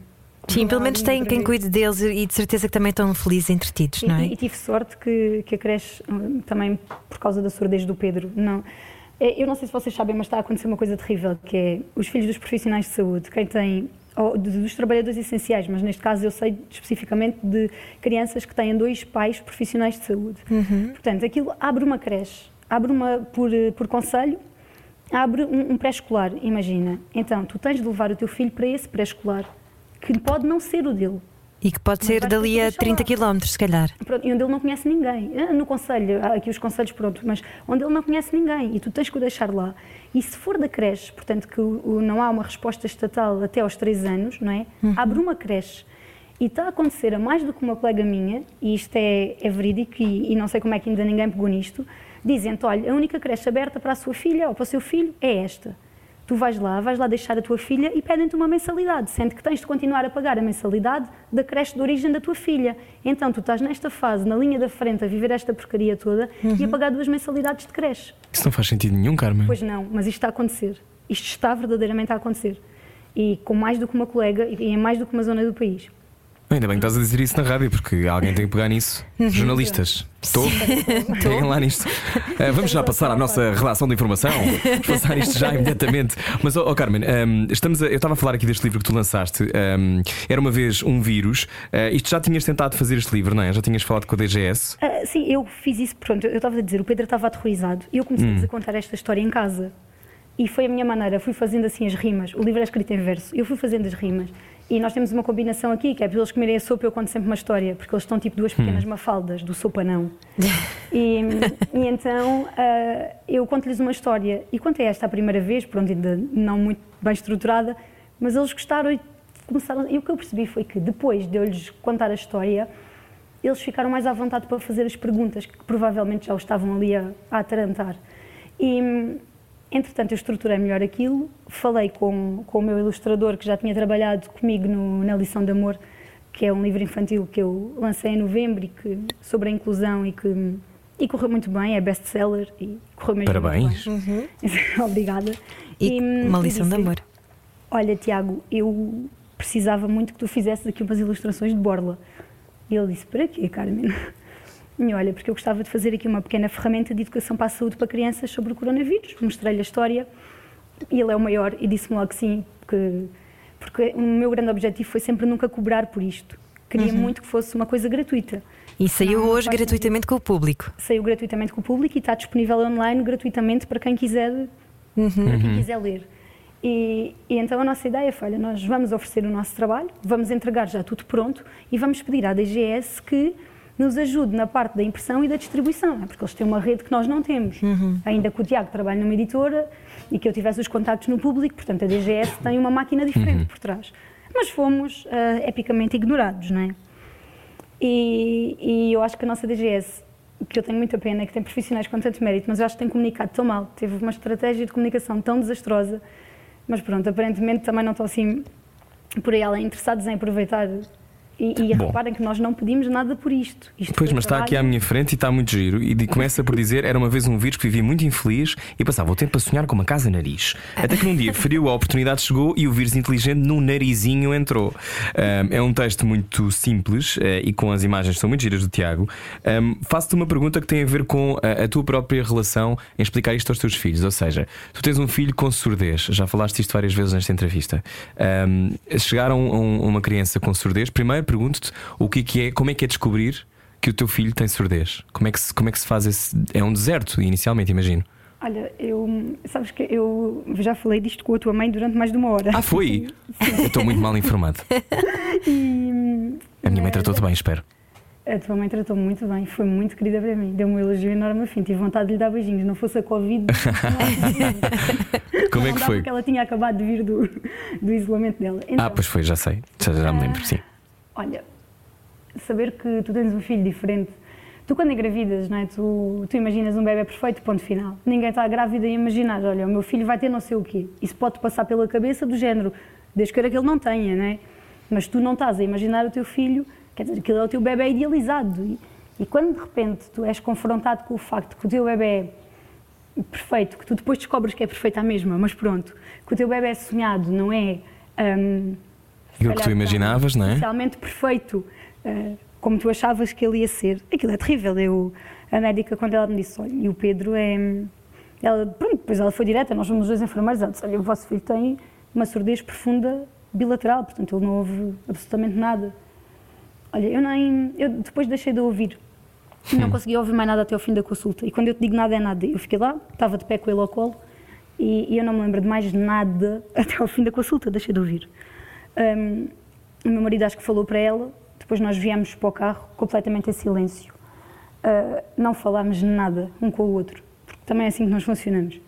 Sim, pelo menos têm quem cuide. deles e de certeza que também estão felizes entretidos, não é? E, e tive sorte que, que a creche, hum, também por causa da surdez do Pedro, não. é, Eu não sei se vocês sabem, mas está a acontecer uma coisa terrível, que é os filhos dos profissionais de saúde, quem tem, ou dos trabalhadores essenciais, mas neste caso eu sei especificamente de crianças que têm dois pais profissionais de saúde. Portanto, aquilo abre uma creche, abre uma, por, por conselho, abre um, um pré-escolar, imagina. Então, tu tens de levar o teu filho para esse pré-escolar, que pode não ser o dele. E que pode ser dali a deixar 30 lá. km, se calhar. Pronto, e onde ele não conhece ninguém. Ah, No conselho, há aqui os conselhos, pronto, mas onde ele não conhece ninguém e tu tens que o deixar lá. E se for da creche, portanto, que não há uma resposta estatal até aos 3 anos, não é? Abre uma creche. E está a acontecer a mais do que uma colega minha, e isto é, é verídico, e, e não sei como é que ainda ninguém pegou nisto, dizendo: olha, a única creche aberta para a sua filha ou para o seu filho é esta. Tu vais lá, vais lá deixar a tua filha e pedem-te uma mensalidade, sendo que tens de continuar a pagar a mensalidade da creche de origem da tua filha. Então tu estás nesta fase, na linha da frente, a viver esta porcaria toda e a pagar duas mensalidades de creche. Isso não faz sentido nenhum, Carmen. Pois não, mas isto está a acontecer. Isto está verdadeiramente a acontecer. E com mais do que uma colega e em mais do que uma zona do país. Ainda bem que estás a dizer isso na rádio, porque alguém tem que pegar nisso. Jornalistas, <laughs> estou? Peguem lá nisto. Ah, vamos já passar à nossa relação de informação. Vamos passar isto já imediatamente. Mas, ó Carmen, ahm, estamos a- eu estava a falar aqui deste livro que tu lançaste. ahm, era uma vez um vírus. Ah, isto já tinhas tentado fazer este livro, não é? Já tinhas falado com a DGS. Ah, sim, eu fiz isso, pronto, eu estava a dizer, o Pedro estava aterrorizado e eu comecei a contar esta história em casa. E foi a minha maneira, fui fazendo assim as rimas. O livro é escrito em verso, eu fui fazendo as rimas. E nós temos uma combinação aqui, que é para eles comerem a sopa, eu conto sempre uma história, porque eles estão tipo duas pequenas mafaldas do sopa não. <laughs> e, e então ah, eu conto-lhes uma história. E contei esta a primeira vez, pronto, ainda não muito bem estruturada, mas eles gostaram e começaram. E o que eu percebi foi que depois de eu lhes contar a história, eles ficaram mais à vontade para fazer as perguntas que provavelmente já os estavam ali a, a atarantar. E, entretanto, eu estruturei melhor aquilo, falei com, com o meu ilustrador que já tinha trabalhado comigo no, na Lição de Amor, que é um livro infantil que eu lancei em novembro e que, sobre a inclusão e que e correu muito bem, é best-seller e correu mesmo Parabéns. muito bem. <laughs> Obrigada. E uma e lição de disse-lhe, amor. Olha, Tiago, eu precisava muito que tu fizesses aqui umas ilustrações de borla. E ele disse: Para quê, Carmen? E olha, porque eu gostava de fazer aqui uma pequena ferramenta de educação para a saúde para crianças sobre o coronavírus. Mostrei-lhe a história e ele é o maior e disse-me logo que sim, porque, porque o meu grande objetivo foi sempre nunca cobrar por isto. Queria muito que fosse uma coisa gratuita. E saiu Não, não hoje faz gratuitamente com o público. Saiu gratuitamente com o público e está disponível online gratuitamente para quem quiser, para quem quiser ler. E, e então a nossa ideia foi, olha, nós vamos oferecer o nosso trabalho, vamos entregar já tudo pronto e vamos pedir à DGS que nos ajude na parte da impressão e da distribuição, é? porque eles têm uma rede que nós não temos. Ainda que o Tiago trabalhe numa editora e que eu tivesse os contactos no público, portanto a DGS tem uma máquina diferente por trás. Mas fomos ah, epicamente ignorados, não é? E, e eu acho que a nossa DGS que eu tenho muita pena, é que tem profissionais com tanto mérito, mas eu acho que tem comunicado tão mal, teve uma estratégia de comunicação tão desastrosa, mas pronto, aparentemente também não estão assim por aí além interessados em aproveitar e, e reparem que nós não pedimos nada por isto. isto Pois, mas está aqui à trabalho. minha frente e está muito giro. E começa por dizer: era uma vez um vírus que vivia muito infeliz e passava o tempo a sonhar com uma casa nariz. Até que num dia frio a oportunidade chegou e o vírus inteligente no narizinho entrou. Ahm, é um texto muito simples eh, e com as imagens que são muito giras do Tiago. Ahm, Faço-te uma pergunta que tem a ver com a, a tua própria relação em explicar isto aos teus filhos. Ou seja, tu tens um filho com surdez, já falaste isto várias vezes nesta entrevista. Um- a uma criança com surdez, primeiro pergunto-te o que é que é, como é que é descobrir que o teu filho tem surdez? Como é que se, como é que se faz esse. É um deserto, inicialmente, imagino. Olha, eu. Sabes que eu já falei disto com a tua mãe durante mais de uma hora. Ah, foi? <laughs> Eu estou muito mal informado. <laughs> E, A minha mãe eh, tratou-te bem, espero. A tua mãe tratou-me muito bem, foi muito querida para mim. Deu-me um elogio enorme, afim. Tive vontade de lhe dar beijinhos. Não fosse a Covid. <laughs> Como é que foi? Porque ela tinha acabado de vir do, do isolamento dela. Então, Ah, pois foi, já sei. Já, já me lembro, sim. Olha, saber que tu tens um filho diferente. Tu, quando engravidas, não é? tu, tu imaginas um bebê perfeito, ponto final. Ninguém está grávida e imaginar, olha, o meu filho vai ter não sei o quê. Isso pode passar pela cabeça do género, desde que era que ele não tenha, não é? Mas tu não estás a imaginar o teu filho, quer dizer, aquilo é o teu bebê idealizado. E, e quando de repente tu és confrontado com o facto que o teu bebê é perfeito, que tu depois descobres que é perfeito à mesma, mas pronto, que o teu bebê é sonhado, não é. hum, se Aquilo que tu imaginavas, não é? Especialmente perfeito, eh, como tu achavas que ele ia ser. Aquilo é terrível. Eu, a médica, quando ela me disse, olha, e o Pedro é. Ela, pronto, depois ela foi direta, nós fomos os dois enfermeiros, ela disse, olha, o vosso filho tem uma surdez profunda bilateral, portanto ele não ouve absolutamente nada. Olha, eu nem. Eu depois deixei de ouvir. Não consegui ouvir mais nada até ao fim da consulta. E quando eu te digo nada, é nada. Eu fiquei lá, estava de pé com ele ao colo e, e eu não me lembro de mais nada <laughs> até ao fim da consulta, deixei de ouvir. Hum, o meu marido acho que falou para ela, depois nós viemos para o carro completamente em silêncio. Ah, não falámos nada um com o outro, porque também é assim que nós funcionamos.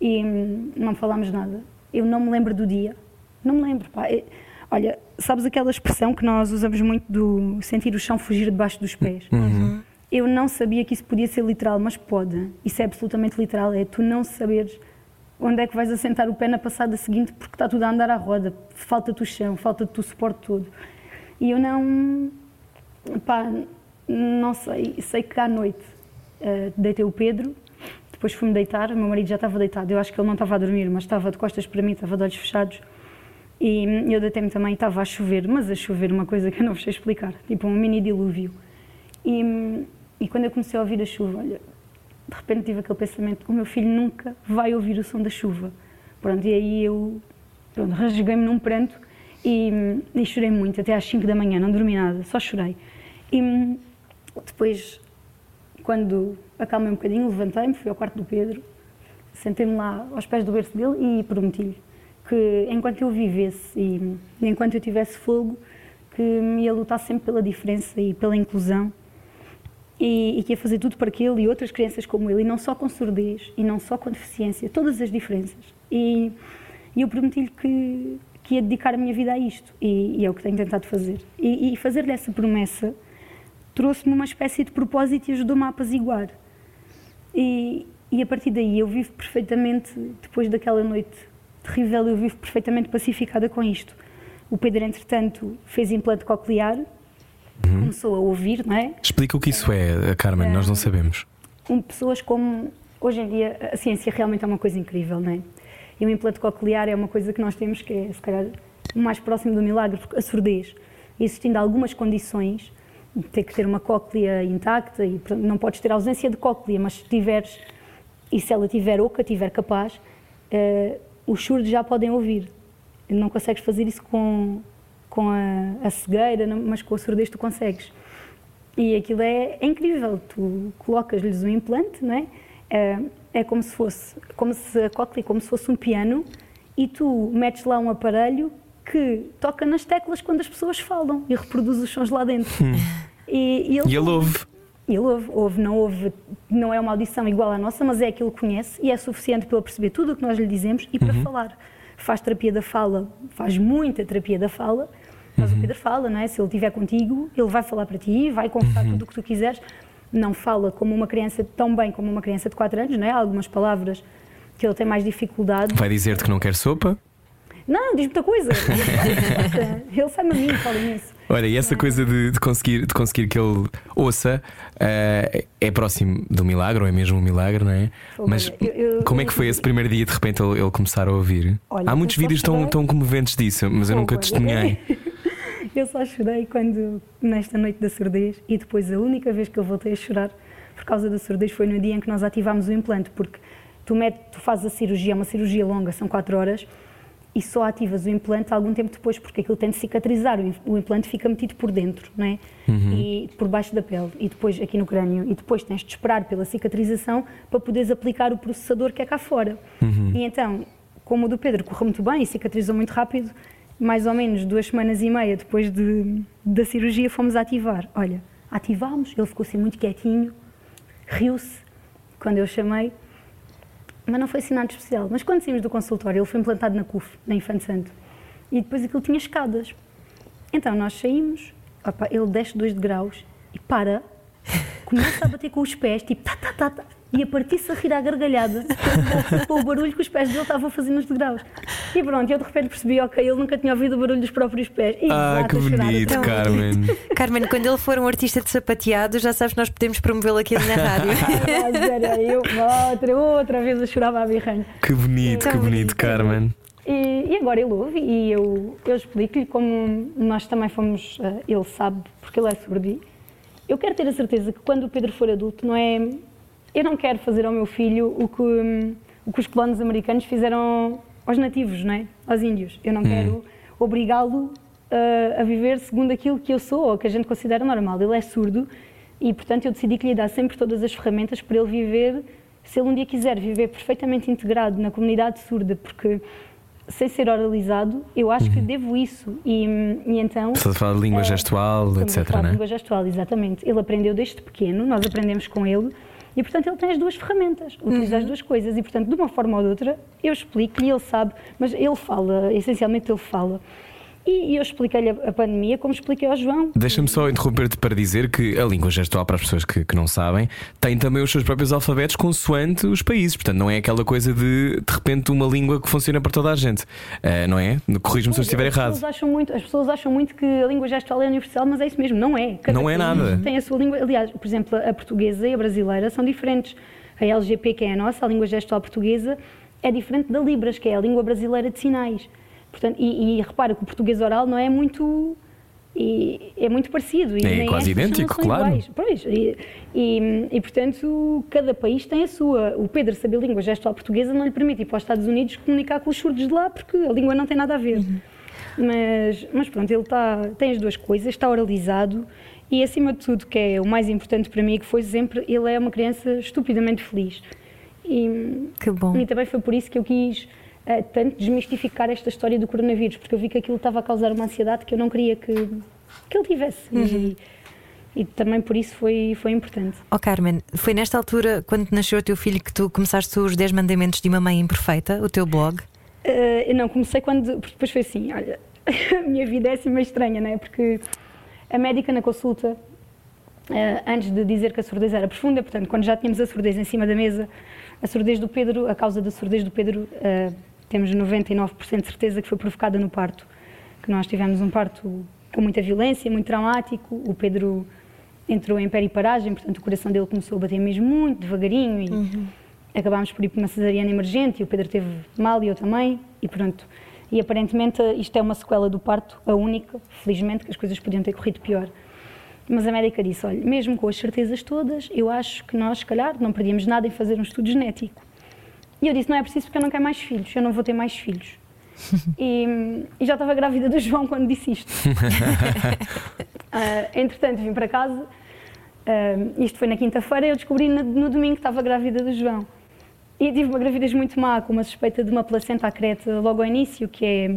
E hum, não falámos nada. Eu não me lembro do dia, não me lembro. Pá. É- olha, sabes aquela expressão que nós usamos muito do sentir o chão fugir debaixo dos pés? Eu não sabia que isso podia ser literal, mas pode. Isso é absolutamente literal. É tu não saberes onde é que vais assentar o pé na passada seguinte porque está tudo a andar à roda. Falta-te o chão, falta-te o suporte todo. E eu não. Pá, não sei. Sei que à noite eh, deitei o Pedro, depois fui-me deitar. O meu marido já estava deitado. Eu acho que ele não estava a dormir, mas estava de costas para mim, estava de olhos fechados. E eu deitei-me também estava a chover, mas a chover uma coisa que eu não vos sei explicar, tipo um mini dilúvio. E, e quando eu comecei a ouvir a chuva, olha, de repente tive aquele pensamento: o meu filho nunca vai ouvir o som da chuva. Pronto, e aí eu rasguei-me num pranto e, e chorei muito, até às 5 da manhã, não dormi nada, só chorei. E depois, quando acalmei um bocadinho, levantei-me, fui ao quarto do Pedro, sentei-me lá aos pés do berço dele e prometi-lhe que enquanto eu vivesse e enquanto eu tivesse fogo, que ia lutar sempre pela diferença e pela inclusão e, e que ia fazer tudo para que ele e outras crianças como ele, e não só com surdez, e não só com deficiência, todas as diferenças. E, e eu prometi-lhe que, que ia dedicar a minha vida a isto, e, e é o que tenho tentado fazer. E, e fazer-lhe essa promessa trouxe-me uma espécie de propósito e ajudou-me a apaziguar. E, e a partir daí eu vivo perfeitamente, depois daquela noite terrível, eu vivo perfeitamente pacificada com isto. O Pedro, entretanto, fez implante coclear, começou a ouvir, não é? Explica o que isso é, Carmen, nós não sabemos. um, pessoas como hoje em dia a ciência realmente é uma coisa incrível, não é? E o implante coclear é uma coisa que nós temos que é, se calhar, o mais próximo do milagre, porque a surdez, existindo algumas condições, ter que ter uma cóclea intacta e não podes ter ausência de cóclea, mas se tiveres, e se ela tiver oca, tiver capaz, eh, os surdos já podem ouvir. Não consegues fazer isso com, com a, a cegueira, mas com a surdez tu consegues. E aquilo é, é incrível. Tu colocas-lhes um implante, não é? É, é como se fosse, como se a cóclea, como se fosse um piano, e tu metes lá um aparelho que toca nas teclas quando as pessoas falam e reproduz os sons lá dentro. E, e E ele ouve. ele ouve, ouve, não ouve, não é uma audição igual à nossa, mas é aquilo que conhece e é suficiente para ele perceber tudo o que nós lhe dizemos e para falar. Faz terapia da fala, faz muita terapia da fala, mas o Pedro fala, não é? Se ele estiver contigo, ele vai falar para ti, vai contar tudo o que tu quiseres. não fala como uma criança tão bem como uma criança de 4 anos, não é? Há algumas palavras que ele tem mais dificuldade. Vai dizer-te que não quer sopa? Não, diz muita coisa. <laughs> ele sabe a mim, fala nisso. Olha, e essa coisa de, de conseguir, de conseguir que ele ouça eh, é próximo do milagre, ou é mesmo um milagre, não é? Olha, Mas eu- eu- como é que foi esse primeiro dia de repente ele, ele começar a ouvir? Olha, Há muitos vídeos tão, chorei. tão comoventes disso, mas eu nunca Olha, testemunhei. <laughs> Eu só chorei quando, nesta noite da surdez, e depois a única vez que eu voltei a chorar por causa da surdez foi no dia em que nós ativámos o implante, porque tu, met, tu fazes a cirurgia, é uma cirurgia longa, são 4 horas, e só ativas o implante algum tempo depois, porque aquilo tem de cicatrizar, o im- o implante fica metido por dentro, não é? E por baixo da pele, e depois aqui no crânio, e depois tens de esperar pela cicatrização para poderes aplicar o processador que é cá fora. E então, como o do Pedro correu muito bem e cicatrizou muito rápido, mais ou menos duas semanas e meia depois de, da cirurgia fomos ativar. Olha, ativámos, ele ficou assim muito quietinho, riu-se quando eu chamei, mas não foi nada especial. Mas quando saímos do consultório, ele foi implantado na CUF, na Infante Santo, e depois aquilo tinha escadas. Então nós saímos, opa, ele desce dois degraus e para, começa a bater com os pés, tipo tá, tá, tá, tá, e a partir-se a rir à gargalhada com o barulho que os pés dele estavam a fazer nos degraus. E pronto, eu de repente percebi, ok, ele nunca tinha ouvido o barulho dos próprios pés. E Ah, exato, que a bonito. Carmen. Carmen, quando ele for um artista de sapateado, já sabes que nós podemos promovê-lo aqui na rádio. <laughs> Ah, eu outra, outra vez eu chorava a birranha. Que bonito, Tão que bonito, bonito. Carmen. E, e agora ele ouve e eu, eu explico-lhe como nós também fomos, eh, ele sabe, porque ele é surdo. Eu quero ter a certeza que quando o Pedro for adulto, não é. Eu não quero fazer ao meu filho o que, hum, o que os colonos americanos fizeram aos nativos, não é? Aos índios. Eu não quero obrigá-lo eh, a viver segundo aquilo que eu sou ou que a gente considera normal. Ele é surdo e, portanto, eu decidi que lhe dar sempre todas as ferramentas para ele viver, se ele um dia quiser viver perfeitamente integrado na comunidade surda, porque sem ser oralizado, eu acho que devo isso. E, e então. Estás a falar de língua eh, gestual, estamos a etc, falar de não é? língua gestual, exatamente. Ele aprendeu desde pequeno, nós aprendemos com ele. E, portanto, ele tem as duas ferramentas, utiliza Uhum. as duas coisas. E, portanto, de uma forma ou de outra, eu explico-lhe, ele sabe, mas ele fala, essencialmente ele fala. E, e eu expliquei-lhe a, a pandemia como expliquei ao João. Deixa-me só interromper-te para dizer que a língua gestual, para as pessoas que, que não sabem, tem também os seus próprios alfabetos consoante os países. Portanto, não é aquela coisa de de repente uma língua que funciona para toda a gente. Ah, não é? Corrijo-me se eu estiver as Pessoas errado. acham muito, as pessoas acham muito que a língua gestual é universal, mas é isso mesmo, não é. Cada Não é nada. Tem a sua língua. Aliás, por exemplo, a portuguesa e a brasileira são diferentes. A LGP, que é a nossa, a língua gestual portuguesa, é diferente da Libras, que é a língua brasileira de sinais. Portanto, e, e repara que o português oral não é muito. e- é muito parecido. E É nem quase idêntico, claro. iguais. Pois, e, e- e, portanto, cada país tem a sua. O Pedro saber língua gestual portuguesa não lhe permite ir para os Estados Unidos comunicar com os surdos de lá, porque a língua não tem nada a ver. Mas, mas pronto, ele tá, tem as duas coisas, está oralizado e, acima de tudo, que é o mais importante para mim, que foi sempre, ele é uma criança estupidamente feliz. E, Que bom. e também foi por isso que eu quis eh, tanto desmistificar esta história do coronavírus, porque eu vi que aquilo estava a causar uma ansiedade que eu não queria que, que ele tivesse. E, e também por isso foi, foi importante. Oh Carmen, foi nesta altura, quando nasceu o teu filho, que tu começaste os 10 mandamentos de uma mãe imperfeita, o teu blog? Eu não comecei quando. Porque depois foi assim: olha, <laughs> a minha vida é assim meio estranha, não é? Porque a médica na consulta, eh, antes de dizer que a surdez era profunda, portanto, quando já tínhamos a surdez em cima da mesa, a surdez do Pedro, a causa da surdez do Pedro, eh, temos 99% de certeza que foi provocada no parto. Que nós tivemos um parto com muita violência, muito traumático. O Pedro entrou em periparagem, portanto, o coração dele começou a bater mesmo muito devagarinho e acabámos por ir para uma cesariana emergente e o Pedro teve mal e eu também e pronto. E aparentemente isto é uma sequela do parto, a única, felizmente, que as coisas podiam ter corrido pior. Mas a médica disse, olha, mesmo com as certezas todas, eu acho que nós, se calhar, não perdíamos nada em fazer um estudo genético. E eu disse, não é preciso porque eu não quero mais filhos, eu não vou ter mais filhos. <laughs> e, e já estava grávida do João quando disse isto. <laughs> Ah, entretanto, vim para casa, ah, isto foi na quinta-feira, eu descobri no, no domingo que estava grávida do João. E tive uma gravidez muito má, com uma suspeita de uma placenta acreta logo ao início, que é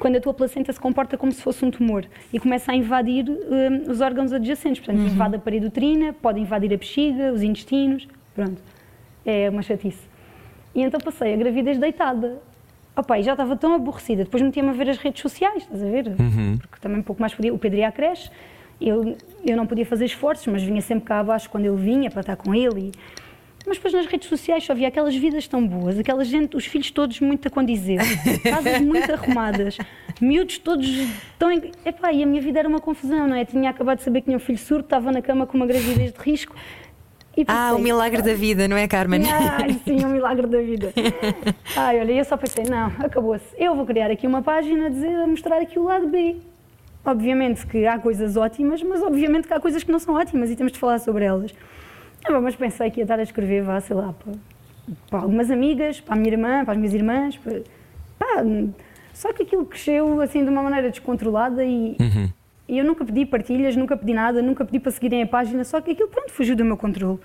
quando a tua placenta se comporta como se fosse um tumor e começa a invadir hum, os órgãos adjacentes. Portanto, invade a parede uterina, pode invadir a bexiga, os intestinos. Pronto. É uma chatice. E então passei a gravidez deitada. Opa, e já estava tão aborrecida. Depois metia-me a ver as redes sociais, estás a ver? Porque também um pouco mais podia. O Pedro ia à creche Eu, eu não podia fazer esforços, mas vinha sempre cá abaixo quando ele vinha para estar com ele. E... Mas depois nas redes sociais só havia aquelas vidas tão boas, aquela gente, os filhos todos muito a condizer, <laughs> casas muito arrumadas, miúdos todos tão. em- Epá, e a minha vida era uma confusão, não é? Tinha acabado de saber que tinha um filho surdo, estava na cama com uma gravidez de risco. E Ah, o milagre da vida, não é, Carmen? <laughs> Ai, sim, o milagre da vida. <laughs> Ai, olha, eu só pensei, não, acabou-se. Eu vou criar aqui uma página a, dizer, a mostrar aqui o lado B. Obviamente que há coisas ótimas, mas obviamente que há coisas que não são ótimas e temos de falar sobre elas. Ah, mas pensei que ia estar a escrever, vá, sei lá, para, para algumas amigas, para a minha irmã, para as minhas irmãs. Para, pá, só que aquilo cresceu assim de uma maneira descontrolada e, e eu nunca pedi partilhas, nunca pedi nada, nunca pedi para seguirem a página, só que aquilo, pronto, fugiu do meu controle.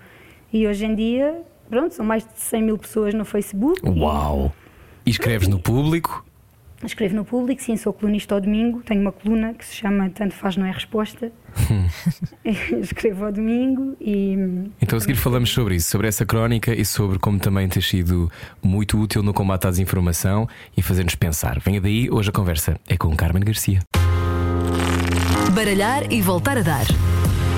E hoje em dia, pronto, são mais de 100 mil pessoas no Facebook. e- Uau! E escreves no público? Escrevo no público, sim, sou colunista ao domingo. Tenho uma coluna que se chama Tanto Faz Não É Resposta. <laughs> Escrevo ao domingo e. Então a seguir falamos sobre isso, sobre essa crónica e sobre como também tens sido muito útil no combate à desinformação e fazer-nos pensar. Venha daí, hoje a conversa é com Carmen Garcia. Baralhar e voltar a dar.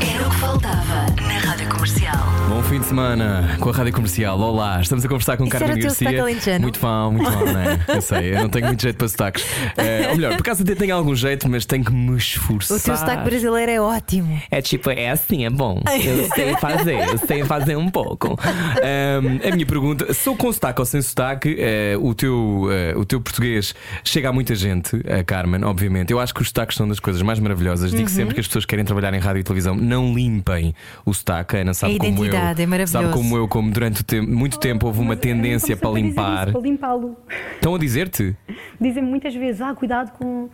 Era o que faltava na Rádio Comercial. Bom fim de semana com a Rádio Comercial. Olá, estamos a conversar com Isso Carmen era o teu Garcia. sotaque? Muito mal, muito mal, não é? <laughs> Eu sei, eu não tenho muito jeito para sotaques. Eh, ou melhor, por acaso até tenho algum jeito, mas tenho que me esforçar. O teu sotaque brasileiro é ótimo. É tipo, é assim, é bom. Eu sei fazer, eu sei fazer um pouco. Ahm, a minha pergunta: sou com sotaque ou sem sotaque? eh, o, teu, eh, o teu português chega a muita gente, a Carmen, obviamente. Eu acho que os sotaques são das coisas mais maravilhosas. Uhum. Digo sempre que as pessoas que querem trabalhar em rádio e televisão não limpem o sotaque. A Ana sabe como eu. É maravilhoso. Sabe como eu, como durante muito tempo houve uma tendência para limpar. isso, Para limpá-lo. Estão a dizer-te? Dizem muitas vezes, ah, cuidado com.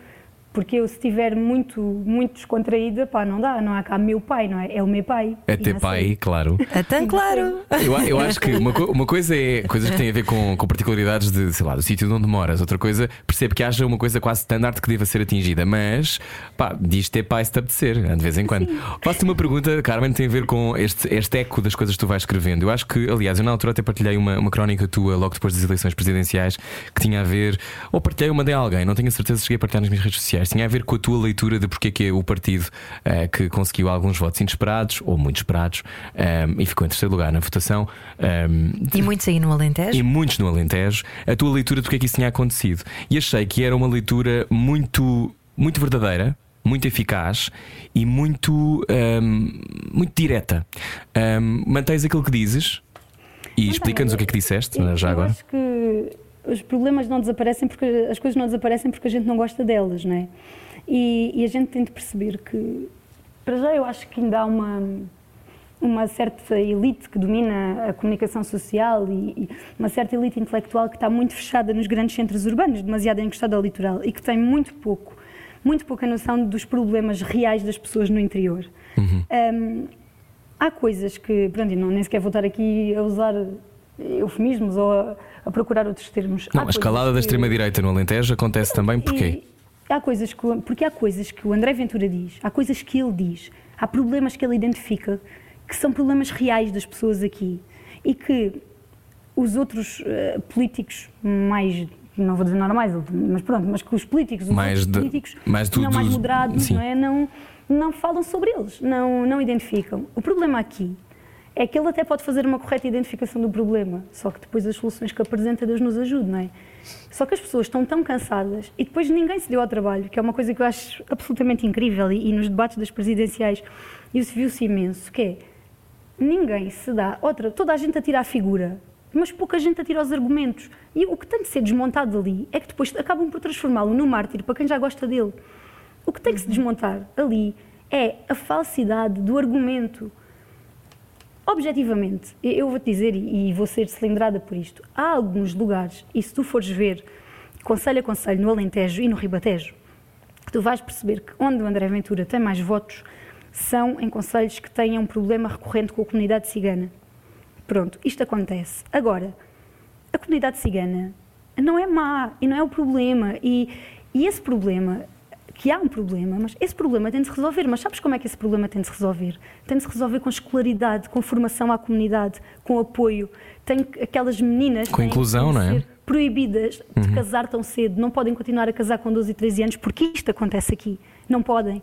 Porque eu, se estiver muito, muito descontraída, pá, não dá, não há cá meu pai, não é? É o meu pai. É ter pai, sei. claro. Então, claro. Eu, a- eu acho que uma, uma coisa é coisas que têm a ver com, com particularidades de, sei lá, do sítio onde moras. Outra coisa, percebo que haja uma coisa quase standard que deva ser atingida, mas pá, diz ter pai se te apetecer, de vez em quando. Faço-te uma pergunta, Carmen, tem a ver com este, este eco das coisas que tu vais escrevendo. Eu acho que, aliás, eu na altura até partilhei uma, uma crónica tua logo depois das eleições presidenciais que tinha a ver, ou partilhei uma de alguém, não tenho a certeza se cheguei a partilhar nas minhas redes sociais, tinha a ver com a tua leitura de porque é que é o partido eh, que conseguiu alguns votos inesperados ou muito esperados eh, e ficou em terceiro lugar na votação. eh, E muitos aí no Alentejo. e muitos no Alentejo, a tua leitura de porque é que isso tinha acontecido. E achei que era uma leitura muito, muito verdadeira, muito eficaz e muito, ahm, muito direta. Ahm, mantens aquilo que dizes e explica-nos o que é que disseste, Eu- já agora. acho que os problemas não desaparecem porque as coisas não desaparecem porque a gente não gosta delas, não é? E, e a gente tem de perceber que, para já, eu acho que ainda há uma uma certa elite que domina a comunicação social e, uma certa elite intelectual que está muito fechada nos grandes centros urbanos, demasiado encostada ao litoral e que tem muito pouco, muito pouca noção dos problemas reais das pessoas no interior. Hum, há coisas que, pronto, não, nem sequer vou estar aqui a usar eufemismos ou a, a procurar outros termos. Não, Há a escalada coisas da que- extrema-direita no Alentejo acontece também porquê? e há coisas que, porque há coisas que o André Ventura diz, há coisas que ele diz, há problemas que ele identifica que são problemas reais das pessoas aqui e que os outros eh, políticos mais não vou dizer normais, mas pronto, mas que os políticos, os Mais outros de- políticos mais do- não mais do- moderados, sim. não é? Não, não falam sobre eles, não, não identificam. O problema aqui é que ele até pode fazer uma correta identificação do problema, só que depois as soluções que apresenta, Deus nos ajude, não é? Só que as pessoas estão tão cansadas e depois ninguém se deu ao trabalho, que é uma coisa que eu acho absolutamente incrível e, e nos debates das presidenciais isso viu-se imenso, que é ninguém se dá, outra, toda a gente atira a figura, mas pouca gente atira os argumentos. E o que tem de ser desmontado ali é que depois acabam por transformá-lo num mártir para quem já gosta dele. O que tem que se desmontar ali é a falsidade do argumento. Objetivamente, eu vou-te dizer, e vou ser cilindrada por isto, há alguns lugares, e se tu fores ver conselho a conselho no Alentejo e no Ribatejo, tu vais perceber que onde o André Ventura tem mais votos são em conselhos que tenham um problema recorrente com a comunidade cigana. Pronto, isto acontece. Agora, a comunidade cigana não é má e não é o problema. E, e esse problema, que há um problema, mas esse problema tem de se resolver. Mas sabes como é que esse problema tem de se resolver? Tem de se resolver com escolaridade, com formação à comunidade, com apoio. Tem que- aquelas meninas. Com inclusão, não é? Proibidas de casar tão cedo, não podem continuar a casar com 12 e 13 anos, porque isto acontece aqui. Não podem.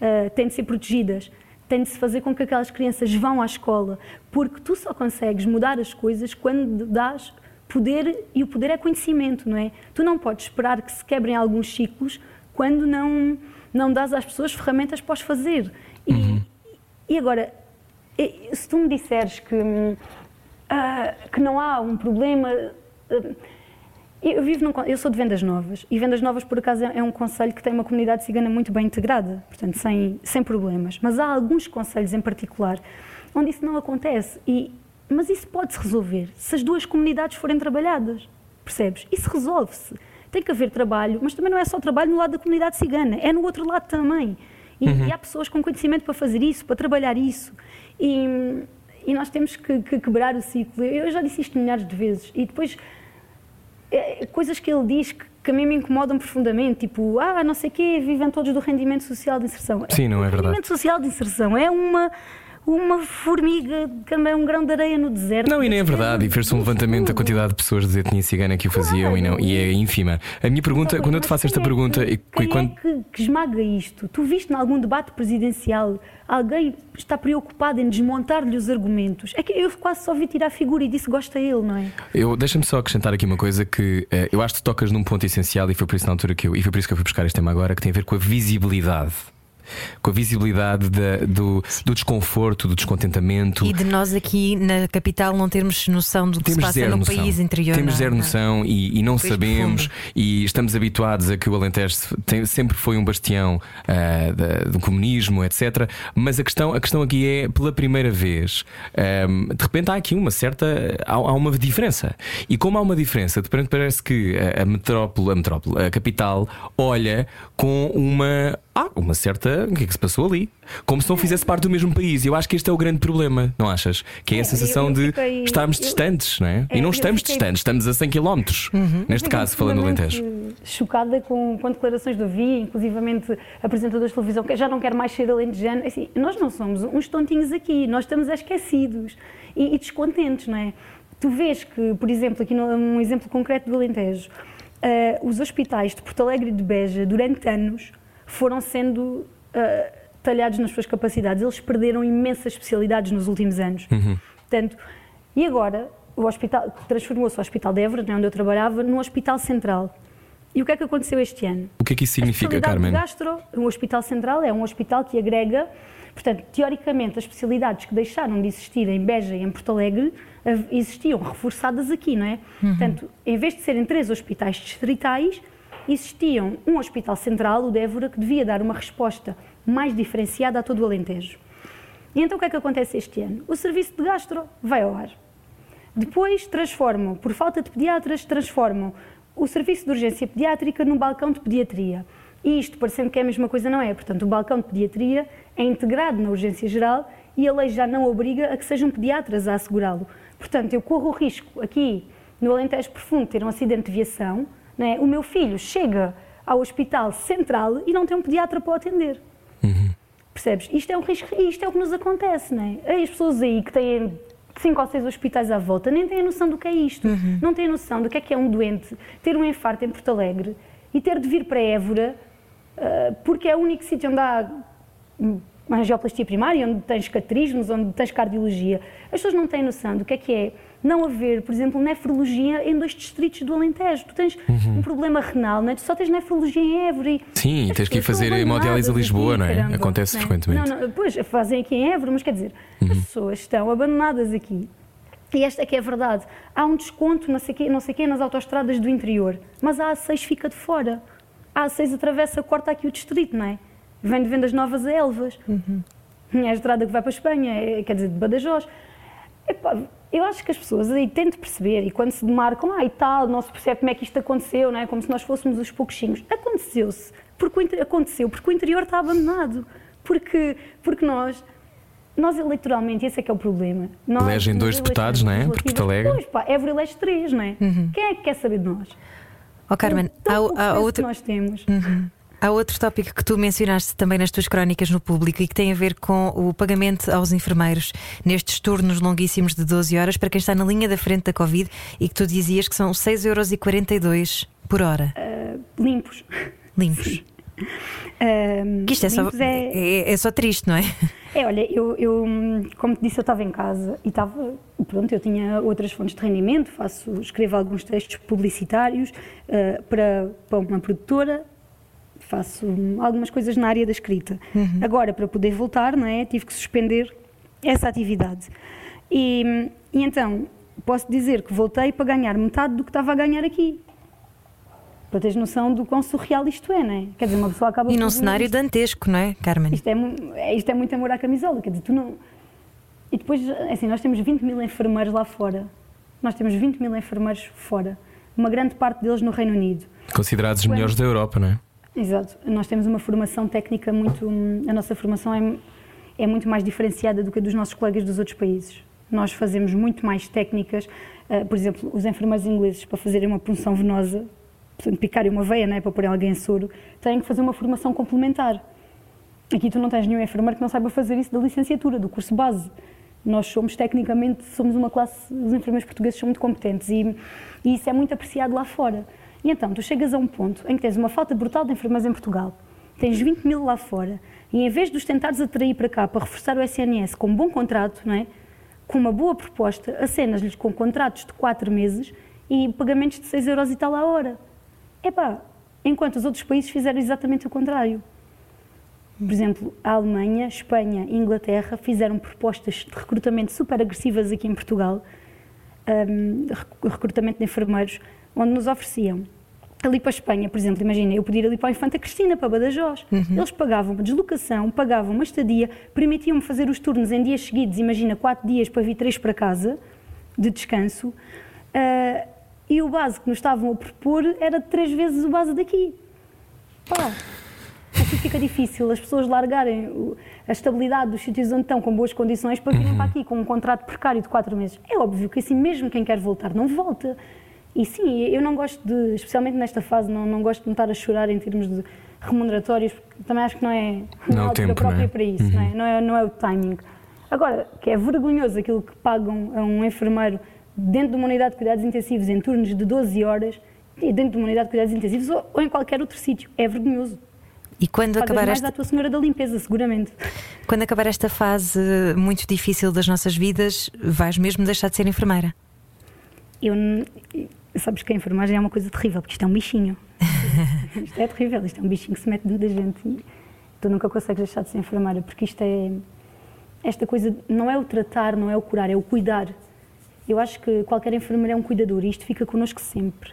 uh, têm de ser protegidas, tem de se fazer com que aquelas crianças vão à escola, porque tu só consegues mudar as coisas quando dás poder, e o poder é conhecimento, não é? Tu não podes esperar que se quebrem alguns ciclos quando não, não dás às pessoas ferramentas para os fazer. E, uhum. e agora, se tu me disseres que, uh, que não há um problema. Uh, eu, vivo num, eu sou de Vendas Novas e Vendas Novas, por acaso, é um conselho que tem uma comunidade cigana muito bem integrada, portanto, sem, sem problemas. Mas há alguns conselhos em particular onde isso não acontece. E, mas isso pode-se resolver se as duas comunidades forem trabalhadas, percebes? Isso resolve-se. Tem que haver trabalho, mas também não é só trabalho no lado da comunidade cigana, é no outro lado também. E, uhum. e há pessoas com conhecimento para fazer isso, para trabalhar isso. E, e nós temos que, que quebrar o ciclo. Eu já disse isto milhares de vezes. E depois é, coisas que ele diz que, que, a mim me incomodam profundamente, tipo, ah, não sei o quê, vivem todos do rendimento social de inserção. Sim, não é verdade. O rendimento social de inserção é uma uma formiga, também um grão de areia no deserto. Não, e nem é verdade. E fez-se um levantamento da quantidade de pessoas de etnia cigana que o faziam claro. e, não, e é ínfima. A minha pergunta, quando eu te faço esta é pergunta. Que, quem quando... é que, que esmaga isto? Tu viste em algum debate presidencial alguém está preocupado em desmontar-lhe os argumentos? É que eu quase só vi tirar a figura e disse gosta ele, não é? Eu Deixa-me só acrescentar aqui uma coisa que uh, eu acho que tocas num ponto essencial e foi por isso na altura que eu. E foi por isso que eu fui buscar este tema agora, que tem a ver com a visibilidade com a visibilidade da, do, do, desconforto, do descontentamento. E de nós aqui na capital não termos noção do que Temos se passa no noção. país interior. Temos zero noção e, e não sabemos profundo. e estamos habituados a que o Alentejo tem, sempre foi um bastião uh, da, do comunismo, etc. Mas a questão, a questão aqui é, pela primeira vez, um, de repente há aqui uma certa. Há, há, uma diferença. E como há uma diferença, de repente parece que a, a metrópole, a metrópole, a capital, olha com uma ah, uma certa. O que é que se passou ali? Como se não fizesse parte do mesmo país. Eu acho que este é o grande problema, não achas? Que é a sensação de estarmos distantes, não é? E não estamos fiquei... distantes, estamos a 100 km. Uhum. Neste caso, falando do Alentejo. Chocada com, com declarações do Vi, inclusivamente apresentadores de televisão, que já não quer mais ser alentejano. Assim, nós não somos uns tontinhos aqui, nós estamos esquecidos e, e descontentes, não é? Tu vês que, por exemplo, aqui num exemplo concreto do Alentejo, uh, os hospitais de Porto Alegre e de Beja, durante anos, foram sendo uh, talhados nas suas capacidades. Eles perderam imensas especialidades nos últimos anos. Uhum. Portanto, e agora o hospital transformou-se o Hospital de Évora, né, onde eu trabalhava, num hospital central. E o que é que aconteceu este ano? O que é que isso significa, Carmen? Gastro, um hospital central é um hospital que agrega, portanto, teoricamente, as especialidades que deixaram de existir em Beja e em Porto Alegre existiam reforçadas aqui, não é? Uhum. Portanto, em vez de serem três hospitais distritais, existiam um hospital central, o de Évora, que devia dar uma resposta mais diferenciada a todo o Alentejo. E então o que é que acontece este ano? O serviço de gastro vai ao ar. Depois transformam, por falta de pediatras, transformam o serviço de urgência pediátrica num balcão de pediatria. E isto, parecendo que é a mesma coisa, não é. Portanto, o balcão de pediatria é integrado na urgência geral e a lei já não obriga a que sejam pediatras a assegurá-lo. Portanto, eu corro o risco aqui no Alentejo Profundo ter um acidente de viação, é? O meu filho chega ao hospital central e não tem um pediatra para o atender. Uhum. Percebes? Isto é um risco isto é o que nos acontece. Não é? As pessoas aí que têm cinco ou seis hospitais à volta nem têm a noção do que é isto. Uhum. Não têm a noção do que é que é um doente ter um infarto em Porto Alegre e ter de vir para Évora uh, porque é o único sítio onde há uma angioplastia primária, onde tens cateterismos, onde tens cardiologia. As pessoas não têm noção do que é que é não haver, por exemplo, nefrologia em dois distritos do Alentejo. Tu tens uhum. um problema renal, não é? tu só tens nefrologia em Évora. Sim, e tens que ir fazer hemodiálise a Lisboa, aqui, não é? Caramba, Acontece não é? frequentemente. Não, não, pois, fazem aqui em Évora, mas quer dizer, uhum. as pessoas estão abandonadas aqui. E esta é que é a verdade. Há um desconto, não sei quê, não sei quê, nas autoestradas do interior, mas a A6 fica de fora. A A6 atravessa, corta aqui o distrito, não é? Vem de vendas novas a Elvas. Uhum. É a estrada que vai para a Espanha, é, quer dizer, de Badajoz. Epá, eu acho que as pessoas aí têm de perceber, e quando se demarcam, ah, e tal, não se percebe como é que isto aconteceu, não é? como se nós fôssemos os pouquinhos. Aconteceu-se, porque aconteceu, porque o interior está abandonado, porque, porque nós, nós eleitoralmente, esse é que é o problema. Nós, Elegem dois deputados, não é? Por Porto Alegre. Pois, pá, Évora elege três, não é? Uhum. Quem é que quer saber de nós? Oh, Carmen, então, há, há outro... que nós temos. Uhum. Há outro tópico que tu mencionaste também nas tuas crónicas no público e que tem a ver com o pagamento aos enfermeiros nestes turnos longuíssimos de 12 horas para quem está na linha da frente da Covid e que tu dizias que são 6,42€ por hora. Uh, limpos. Limpos. Ahm, Que isto é só, é- é, é só triste, não é? é, olha, eu, eu, como te disse, eu estava em casa e estava, pronto, eu tinha outras fontes de rendimento, faço, escrevo alguns textos publicitários eh, para, para uma produtora, faço algumas coisas na área da escrita. Agora, para poder voltar, não é, tive que suspender essa atividade. E, e então, posso dizer que voltei para ganhar metade do que estava a ganhar aqui. Para teres noção do quão surreal isto é, não é? Quer dizer, uma pessoa acaba E num cenário isto. dantesco, não é, Carmen? Isto é, é- isto é muito amor à camisola, quer dizer, tu não. E depois, assim, nós temos 20 mil enfermeiros lá fora. Nós temos 20 mil enfermeiros fora. Uma grande parte deles no Reino Unido. Considerados os melhores da Europa, não é? Exato. Nós temos uma formação técnica muito. hum, A nossa formação é, é muito mais diferenciada do que a dos nossos colegas dos outros países. Nós fazemos muito mais técnicas. ah, por exemplo, os enfermeiros ingleses, para fazerem uma punção venosa, portanto, picarem uma veia né, para pôr alguém em soro, têm que fazer uma formação complementar. Aqui tu não tens nenhum enfermeiro que não saiba fazer isso da licenciatura, do curso base. Nós somos, tecnicamente, somos uma classe, os enfermeiros portugueses são muito competentes e, e isso é muito apreciado lá fora. E então, tu chegas a um ponto em que tens uma falta brutal de enfermeiros em Portugal, tens 20 mil lá fora, e em vez de os tentares atrair para cá para reforçar o SNS com um bom contrato, não é? com uma boa proposta, acenas-lhes com contratos de 4 meses e pagamentos de 6 euros e tal a hora. Epá, enquanto os outros países fizeram exatamente o contrário. Por exemplo, a Alemanha, Espanha e Inglaterra fizeram propostas de recrutamento super agressivas aqui em Portugal, rec- recrutamento de enfermeiros, onde nos ofereciam. Ali para a Espanha, por exemplo, imagina, eu podia ir ali para a Infanta Cristina, para Badajoz. Eles pagavam uma deslocação, pagavam uma estadia, permitiam-me fazer os turnos em dias seguidos, imagina, quatro dias para vir três para casa, de descanso, ah, e o base que nos estavam a propor era três vezes o base daqui. Pá, aqui fica difícil as pessoas largarem a estabilidade dos sítios onde estão com boas condições para virem para aqui com um contrato precário de quatro meses. É óbvio que assim mesmo quem quer voltar não volta. E sim, eu não gosto de, especialmente nesta fase, não, não gosto de me estar a chorar em termos de remuneratórios, porque também acho que não é Não altura tempo, própria não é? para isso, não, é? Não, é, não é o timing. Agora, que é vergonhoso aquilo que pagam a um enfermeiro dentro de uma unidade de cuidados intensivos em turnos de 12 horas, e dentro de uma unidade de cuidados intensivos ou, ou em qualquer outro sítio. É vergonhoso. E quando Pagas acabar, mais esta, à tua senhora da limpeza, seguramente. quando acabar esta fase muito difícil das nossas vidas, vais mesmo deixar de ser enfermeira? Eu, sabes que a enfermagem é uma coisa terrível, porque isto é um bichinho. <laughs> isto é terrível, isto é um bichinho que se mete dentro da gente. E tu nunca consegues deixar de ser enfermeira, porque isto é. Esta coisa não é o tratar, não é o curar, é o cuidar. Eu acho que qualquer enfermeiro é um cuidador e isto fica connosco sempre.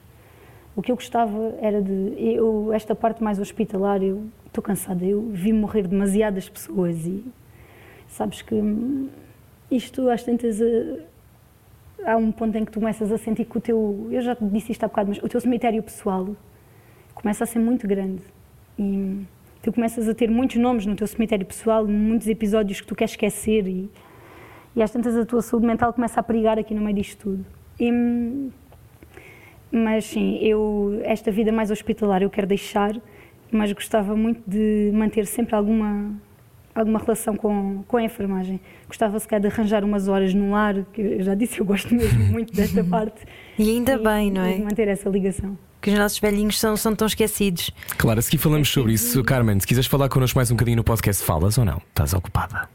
O que eu gostava era de. Eu, esta parte mais hospitalar, eu estou cansada. Eu vi morrer demasiadas pessoas e. Sabes que. Isto, às tantas. Há um ponto em que tu começas a sentir que o teu, eu já te disse isto há bocado, mas o teu cemitério pessoal começa a ser muito grande e tu começas a ter muitos nomes no teu cemitério pessoal, muitos episódios que tu queres esquecer e, e às tantas a tua saúde mental começa a perigar aqui no meio disto tudo. E, mas sim, eu, esta vida mais hospitalar eu quero deixar, mas gostava muito de manter sempre alguma alguma relação com, com a enfermagem. Gostava se calhar de arranjar umas horas no lar, que eu já disse, eu gosto mesmo <laughs> muito desta parte. E ainda bem, não e é? de manter essa ligação. Que os nossos velhinhos são, são tão esquecidos. Claro, a seguir falamos sobre isso. Carmen, se quiseres falar connosco mais um bocadinho no podcast, falas ou não? Estás ocupada?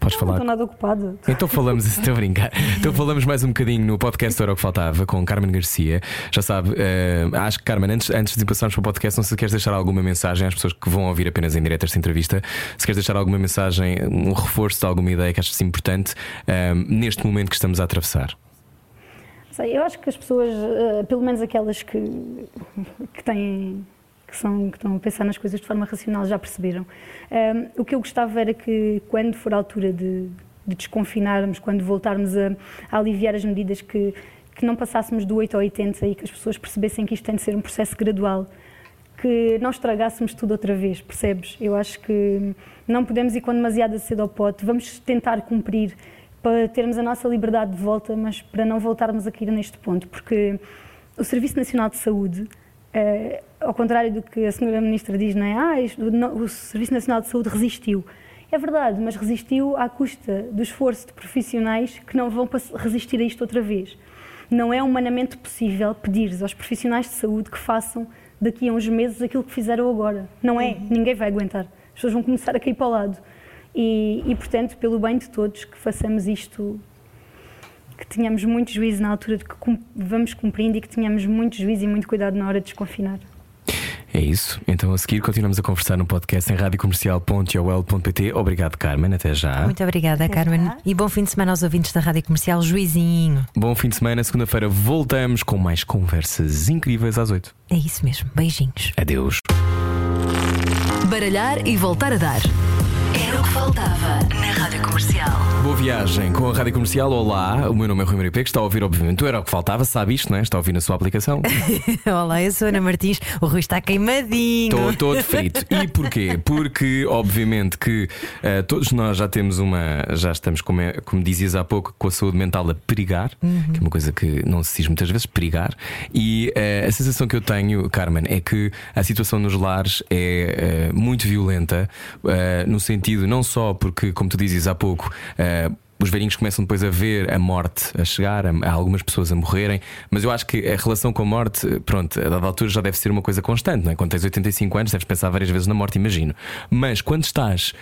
Podes Não falar. estou nada ocupada. Então falamos, <laughs> estou a brincar. Então falamos mais um bocadinho no podcast Era o que Faltava com Carmen Garcia. Já sabe, eh, acho que Carmen, antes, antes de passarmos para o podcast, não sei se queres deixar alguma mensagem às pessoas que vão ouvir apenas em direto esta entrevista. Se queres deixar alguma mensagem, um reforço de alguma ideia que achas importante eh, neste momento que estamos a atravessar. Sei, eu acho que as pessoas, eh, pelo menos aquelas que, <laughs> que têm que, são, que estão a pensar nas coisas de forma racional já perceberam. Um, o que eu gostava era que quando for a altura de, de desconfinarmos, quando voltarmos a, a aliviar as medidas, que, que não passássemos do 8 ao 80 e que as pessoas percebessem que isto tem de ser um processo gradual que não estragássemos tudo outra vez, percebes? Eu acho que não podemos ir com demasiado cedo ao pote, vamos tentar cumprir para termos a nossa liberdade de volta, mas para não voltarmos a cair neste ponto, porque o Serviço Nacional de Saúde, eh, ao contrário do que a senhora Ministra diz, não é? Ah, isto, o Serviço Nacional de Saúde resistiu. É verdade, mas resistiu à custa do esforço de profissionais que não vão resistir a isto outra vez. Não é humanamente possível pedir aos profissionais de saúde que façam daqui a uns meses aquilo que fizeram agora. Não é? Ninguém vai aguentar. As pessoas vão começar a cair para o lado. E, e, portanto, pelo bem de todos, que façamos isto, que tenhamos muito juízo na altura de que cum- vamos cumprindo e que tenhamos muito juízo e muito cuidado na hora de desconfinar. É isso. Então a seguir continuamos a conversar no podcast em radiocomercial.ol.pt. Obrigado, Carmen. Até já. Muito obrigada, Carmen. já. E bom fim de semana aos ouvintes da Rádio Comercial Juizinho. Bom fim de semana. Segunda-feira voltamos com mais conversas incríveis às 8. É isso mesmo. Beijinhos. Adeus. Baralhar e voltar a dar. Era o que faltava na Rádio Comercial. Boa viagem com a Rádio Comercial. Olá, o meu nome é Rui Maria Pego. Está a ouvir, obviamente. Era o que faltava, sabe isto, não é? Está a ouvir na sua aplicação. <laughs> Olá, eu sou a Ana Martins. O Rui está queimadinho. Estou todo frito. E porquê? Porque, obviamente, que eh, todos nós já temos uma. Já estamos, como, é- como dizias há pouco, com a saúde mental a perigar, que é uma coisa que não se diz muitas vezes, perigar. E eh, a sensação que eu tenho, Carmen, é que a situação nos lares é eh, muito violenta, no sentido não só porque, como tu dizes há pouco, eh, os velhinhos começam depois a ver a morte a chegar, a- algumas pessoas a morrerem, mas eu acho que a relação com a morte, pronto, a dada altura já deve ser uma coisa constante, não é? Quando tens 85 anos, deves pensar várias vezes na morte, imagino. Mas quando estás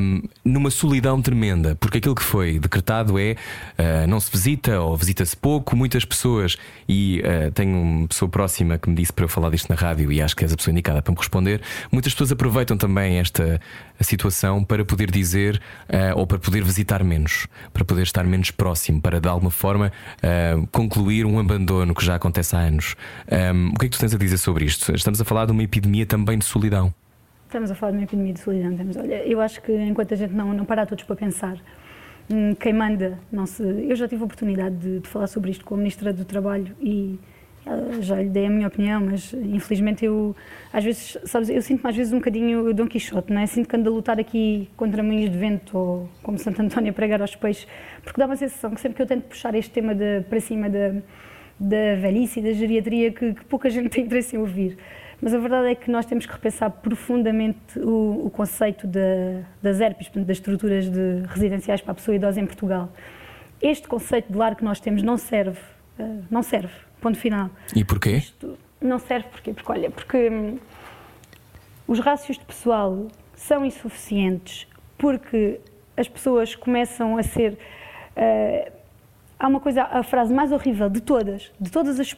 hum, numa solidão tremenda, porque aquilo que foi decretado é ah, não se visita ou visita-se pouco, muitas pessoas, e ah, tenho uma pessoa próxima que me disse para eu falar disto na rádio e acho que és a pessoa indicada para me responder. Muitas pessoas aproveitam também esta situação para poder dizer ah, ou para poder visitar menos, para poder estar menos próximo, para de alguma forma ah, concluir um abandono que já acontece há anos. Ahm, o que é que tu tens a dizer sobre isto? Estamos a falar de uma epidemia também de solidão. Estamos a falar de uma epidemia de solidão. Estamos, olha, eu acho que enquanto a gente não, não parar todos para pensar, hum, quem manda, não se. Eu já tive a oportunidade de, de falar sobre isto com a Ministra do Trabalho e já lhe dei a minha opinião, mas infelizmente eu, às vezes, sabes, eu sinto-me às vezes um bocadinho Dom Quixote, não é? Sinto que ando a lutar aqui contra moinhos de vento ou como Santo António a pregar aos peixes, porque dá uma sensação que sempre que eu tento puxar este tema de, para cima da, da velhice e da geriatria, que, que pouca gente tem interesse em ouvir. Mas a verdade é que nós temos que repensar profundamente o, o conceito da, das ERPs, portanto, das estruturas de residenciais para a pessoa idosa em Portugal. Este conceito de lar que nós temos não serve, eh, não serve, ponto final. E porquê? Isto não serve porquê? Porque, olha, porque hum, os rácios de pessoal são insuficientes porque as pessoas começam a ser. eh, há uma coisa, a frase mais horrível de todas, de todas as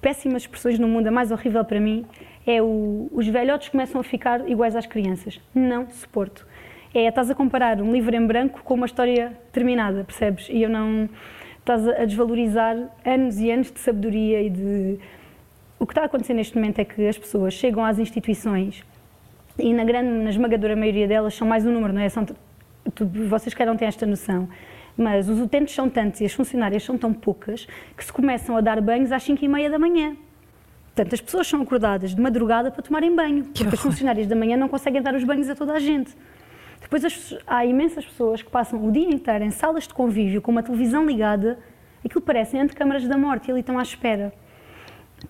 péssimas expressões no mundo, a mais horrível para mim é o, os velhotes começam a ficar iguais às crianças. Não suporto. É, estás a comparar um livro em branco com uma história terminada, percebes? E eu não. Estás a desvalorizar anos e anos de sabedoria e de. O que está a acontecer neste momento é que as pessoas chegam às instituições e na grande, na esmagadora maioria delas são mais um número, não é? São, tu, vocês querem não têm esta noção, mas os utentes são tantos e as funcionárias são tão poucas que se começam a dar banhos às 5 e meia da manhã. Portanto, as pessoas são acordadas de madrugada para tomarem banho, porque as funcionárias da manhã não conseguem dar os banhos a toda a gente. Depois as- há imensas pessoas que passam o dia inteiro em salas de convívio com uma televisão ligada, aquilo parecem antecâmaras da morte e ali estão à espera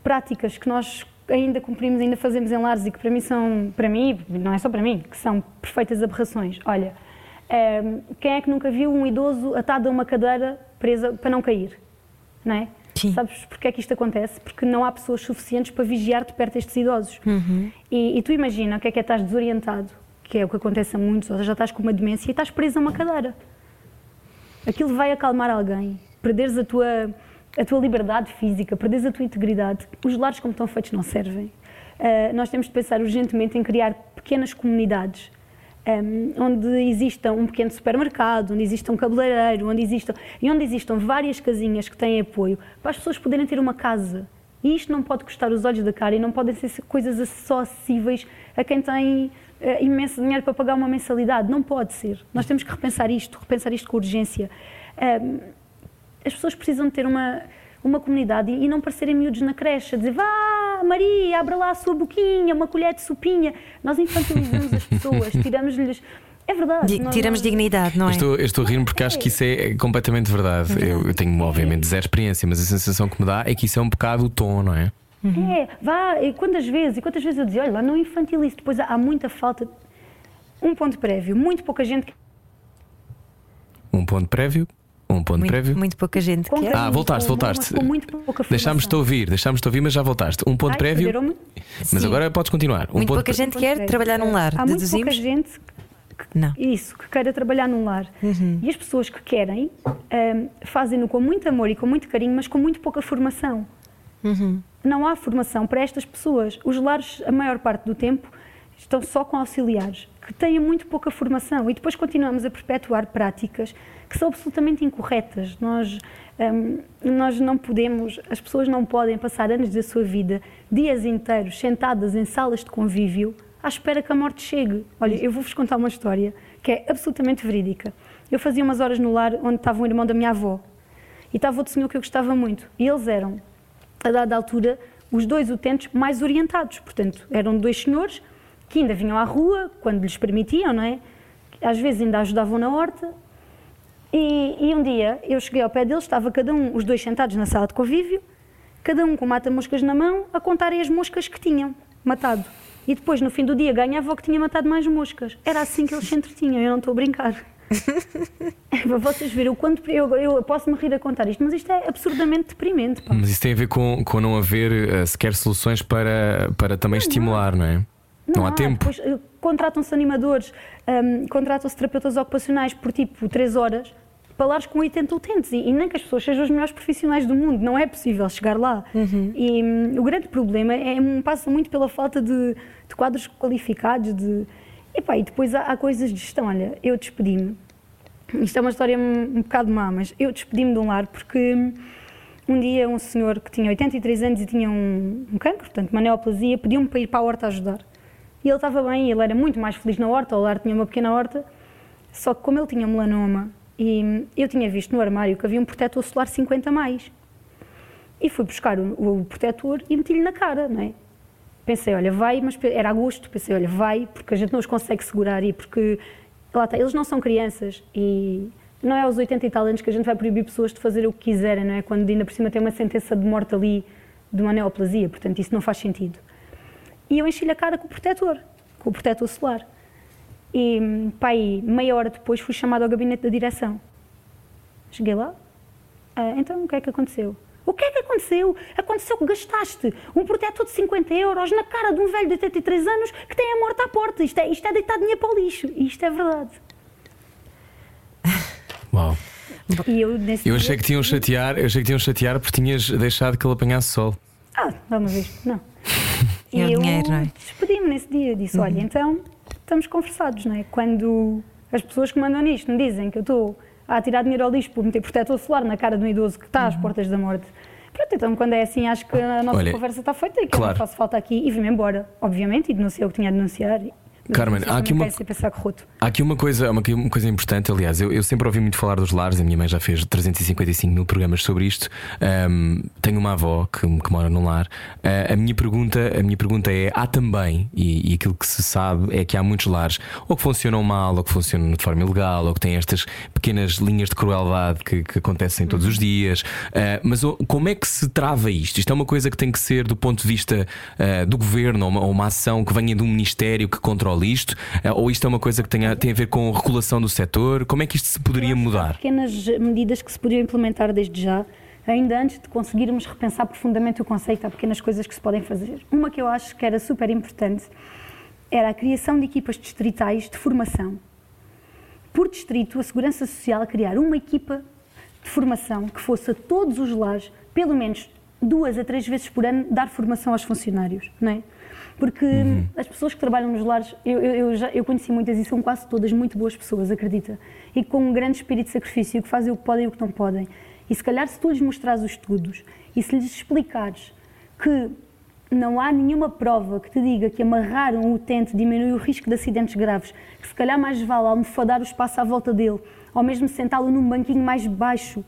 práticas que nós ainda cumprimos, ainda fazemos em lares e que para mim são, para mim, não é só para mim, que são perfeitas aberrações. Olha, ehm, quem é que nunca viu um idoso atado a uma cadeira presa para não cair? Não é? Sim. Sabes porque é que isto acontece? Porque não há pessoas suficientes para vigiar de perto estes idosos. E, e tu imagina o que é que é estás desorientado, que é o que acontece a muitos, ou seja, já estás com uma demência e estás preso a uma cadeira aquilo vai acalmar alguém. Perderes a tua, a tua liberdade física, perderes a tua integridade. Os lares, como estão feitos, não servem. Ah, nós temos de pensar urgentemente em criar pequenas comunidades. ahm, onde exista um pequeno supermercado, onde exista um cabeleireiro, onde existam, e onde existam várias casinhas que têm apoio para as pessoas poderem ter uma casa. E isto não pode custar os olhos da cara e não podem ser coisas só acessíveis a quem tem eh, imenso dinheiro para pagar uma mensalidade. Não pode ser. Nós temos que repensar isto, repensar isto com urgência. As pessoas precisam de ter uma, uma comunidade e, e não parecerem miúdos na creche, a dizer vá, Maria, abra lá a sua boquinha, uma colher de sopinha. Nós infantilizamos as pessoas, <laughs> tiramos-lhes. É verdade. Di- nós- Tiramos nós- dignidade, não Eu é? Estou, eu estou a rir porque acho que isso é é completamente verdade. Eu, eu tenho, obviamente, zero experiência, mas a sensação que me dá é que isso é um bocado o tom, não é? É, vá, e quantas vezes, e quantas vezes eu dizia, olha lá, não infantilize. Depois há, há muita falta. Um ponto prévio, muito pouca gente Um ponto prévio, um Um ponto muito, prévio. muito pouca gente quer. carinho, Ah, voltaste, voltaste. mas com muito pouca formação. Deixámos-te ouvir, deixámos-te ouvir, mas já voltaste. Um ponto Ai, prévio. Mas Sim. agora podes continuar. Um Muito ponto pouca gente quer trabalhar num lar. Há muito pouca Deduzimos? gente Não. Isso, que queira trabalhar num lar. Uhum. E as pessoas que querem ahm, fazem-no com muito amor e com muito carinho, mas com muito pouca formação. Uhum. Não há formação para estas pessoas. Os lares, a maior parte do tempo, estão só com auxiliares, que têm muito pouca formação. E depois continuamos a perpetuar práticas que são absolutamente incorretas. Nós, ahm, nós não podemos, as pessoas não podem passar anos da sua vida, dias inteiros, sentadas em salas de convívio, à espera que a morte chegue. Olha, eu vou-vos contar uma história que é absolutamente verídica. Eu fazia umas horas no lar onde estava um irmão da minha avó. E estava outro senhor que eu gostava muito. E eles eram, a dada altura, os dois utentes mais orientados. Portanto, eram dois senhores que ainda vinham à rua, quando lhes permitiam, não é? Às vezes ainda ajudavam na horta. E, e um dia eu cheguei ao pé deles, estava cada um, os dois sentados na sala de convívio, cada um com mata-moscas na mão, a contarem as moscas que tinham matado. E depois, no fim do dia, ganhava o que tinha matado mais moscas. Era assim que eles se entretinham, eu não estou a brincar. É <laughs> para vocês verem o quanto. Eu, eu posso-me rir a contar isto, mas isto é absurdamente deprimente. pá. Mas isso tem a ver com, com não haver eh, sequer soluções para, para também estimular, não é? Não, há tempo. Depois, eh, contratam-se animadores, hum, contratam-se terapeutas ocupacionais por tipo 3 horas para lares com 80 utentes e, e nem que as pessoas sejam os melhores profissionais do mundo, não é possível chegar lá. E hum, o grande problema é, hum, passa muito pela falta de, de quadros qualificados, de. Epá, e depois há, há coisas de gestão. Olha, eu despedi-me. Isto é uma história um, um bocado má, mas eu despedi-me de um lar porque um dia um senhor que tinha 83 anos e tinha um, um cancro, portanto, uma neoplasia, pediu-me para ir para a horta ajudar. E ele estava bem, ele era muito mais feliz na horta, o lar tinha uma pequena horta, só que como ele tinha melanoma e eu tinha visto no armário que havia um protetor solar 50 a mais. E fui buscar o, o protetor e meti-lhe na cara, não é? Pensei, olha, vai, mas era agosto, pensei, olha, vai, porque a gente não os consegue segurar e porque, lá está, eles não são crianças e não é aos 80 e tal anos que a gente vai proibir pessoas de fazer o que quiserem, não é? Quando ainda por cima tem uma sentença de morte ali de uma neoplasia, portanto isso não faz sentido. E eu enchi-lhe a cara com o protetor, com o protetor solar. E, aí, meia hora depois fui chamado ao gabinete da direção. Cheguei lá, ah, então o que é que aconteceu? O que é que aconteceu? Aconteceu que gastaste um protetor de 50 euros na cara de um velho de 83 anos que tem a morte à porta. Isto é, isto é deitar dinheiro para o lixo. E isto é verdade. <laughs> Uau. E eu, nesse Eu achei que tinham chatear, eu achei que tinham chatear porque tinhas deixado que ele apanhasse sol. Ah, vamos ver. Não. <laughs> O eu dinheiro, não é? despedi-me nesse dia. Disse: olha, então estamos conversados, não é? Quando as pessoas que mandam nisto me dizem que eu estou a tirar dinheiro ao lixo por meter protetor solar na cara de um idoso que está às portas da morte. Pronto, então quando é assim, acho que a nossa Olha, conversa está feita e que eu claro. não faço falta aqui e vim-me embora, obviamente, e denunciei o que tinha a denunciar. Carmen, há aqui uma-. Há aqui uma coisa, uma, uma coisa importante, aliás, eu, eu sempre ouvi muito falar dos lares, a minha mãe já fez 355 mil programas sobre isto. Ahm, tenho uma avó que, que mora num lar. Ah, a, minha pergunta, a minha pergunta é: há também, e, e aquilo que se sabe é que há muitos lares ou que funcionam mal, ou que funcionam de forma ilegal, ou que têm estas pequenas linhas de crueldade que, que acontecem todos os dias. Ah, mas o- como é que se trava isto? Isto é uma coisa que tem que ser do ponto de vista ah, do governo, ou uma, ou uma ação que venha de um ministério que isto? Ah, ou isto é uma coisa que tenha, tem a ver com regulação do setor? Como é que isto se poderia mudar? pequenas medidas que se podiam implementar desde já, ainda antes de conseguirmos repensar profundamente o conceito. Há pequenas coisas que se podem fazer. Uma que eu acho que era super importante era a criação de equipas distritais de formação. Por distrito, a Segurança Social criar uma equipa de formação que fosse a todos os lares, pelo menos duas a três vezes por ano, dar formação aos funcionários, não é? Porque as pessoas que trabalham nos lares, eu, eu, eu já, eu conheci muitas e são quase todas muito boas pessoas, acredita? E com um grande espírito de sacrifício, que fazem o que podem e o que não podem. E se calhar, se tu lhes mostrares os estudos e se lhes explicares que não há nenhuma prova que te diga que amarrar um utente diminui o risco de acidentes graves, que se calhar mais vale almofadar o espaço à volta dele, ou mesmo sentá-lo num banquinho mais baixo.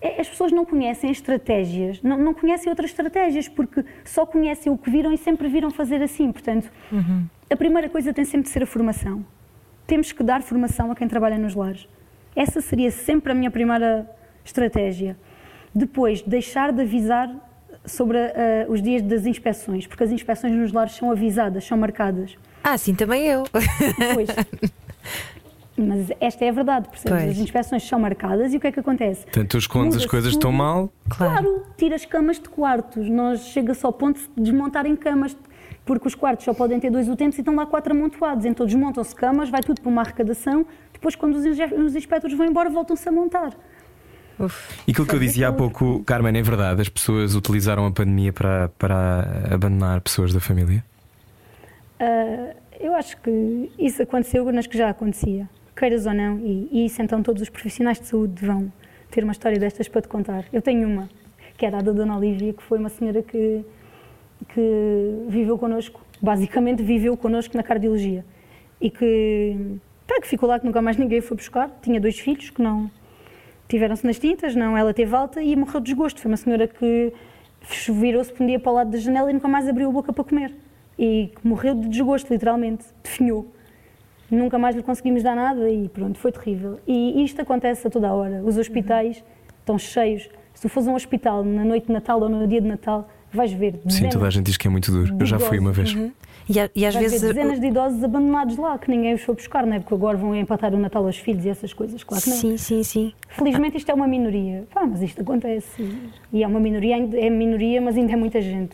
É, As pessoas não conhecem estratégias, não, não conhecem outras estratégias, porque só conhecem o que viram e sempre viram fazer assim. Portanto, a primeira coisa tem sempre de ser a formação. Temos que dar formação a quem trabalha nos lares. Essa seria sempre a minha primeira estratégia. Depois, deixar de avisar sobre ah, os dias das inspeções, porque as inspeções nos lares são avisadas, são marcadas. Ah, sim, também eu. Depois, <laughs> Mas esta é a verdade, percebes? Pois. As inspeções são marcadas e o que é que acontece? Portanto, tu escondes as coisas tudo. estão mal. Claro, tira as camas de quartos. Nós chega-se ao ponto de desmontarem camas, porque os quartos só podem ter dois utentes e estão lá quatro amontoados. Então desmontam-se camas, vai tudo para uma arrecadação. Depois, quando os, inspectores vão embora, voltam-se a montar. Uf. E aquilo que eu dizia há pouco, Carmen, é verdade. As pessoas utilizaram a pandemia para, para abandonar pessoas da família. Ah, eu acho que isso aconteceu nas que já acontecia, queiras ou não, e, e isso então todos os profissionais de saúde vão ter uma história destas para te contar. Eu tenho uma, que era a da Dona Olivia, que foi uma senhora que, que viveu connosco, basicamente viveu connosco na cardiologia, e que, pá, que ficou lá, que nunca mais ninguém foi buscar, tinha dois filhos que não tiveram-se nas tintas, não, ela teve alta e morreu de desgosto. Foi uma senhora que virou-se um dia para o lado da janela e nunca mais abriu a boca para comer. E morreu de desgosto, literalmente, definhou. Nunca mais lhe conseguimos dar nada e pronto, foi terrível. E isto acontece a toda a hora. Os hospitais estão cheios. Se tu fores a um hospital na noite de Natal ou no dia de Natal, vais ver Sim, toda a gente diz que é muito duro. Eu já fui uma vez. E, a- e às vais vezes. dezenas de idosos abandonados lá, que ninguém os foi buscar, não é? Porque agora vão empatar o Natal aos filhos e essas coisas, claro que não. Sim, sim, sim. Felizmente isto é uma minoria. Pá, mas isto acontece. E é uma minoria, é minoria, mas ainda é muita gente.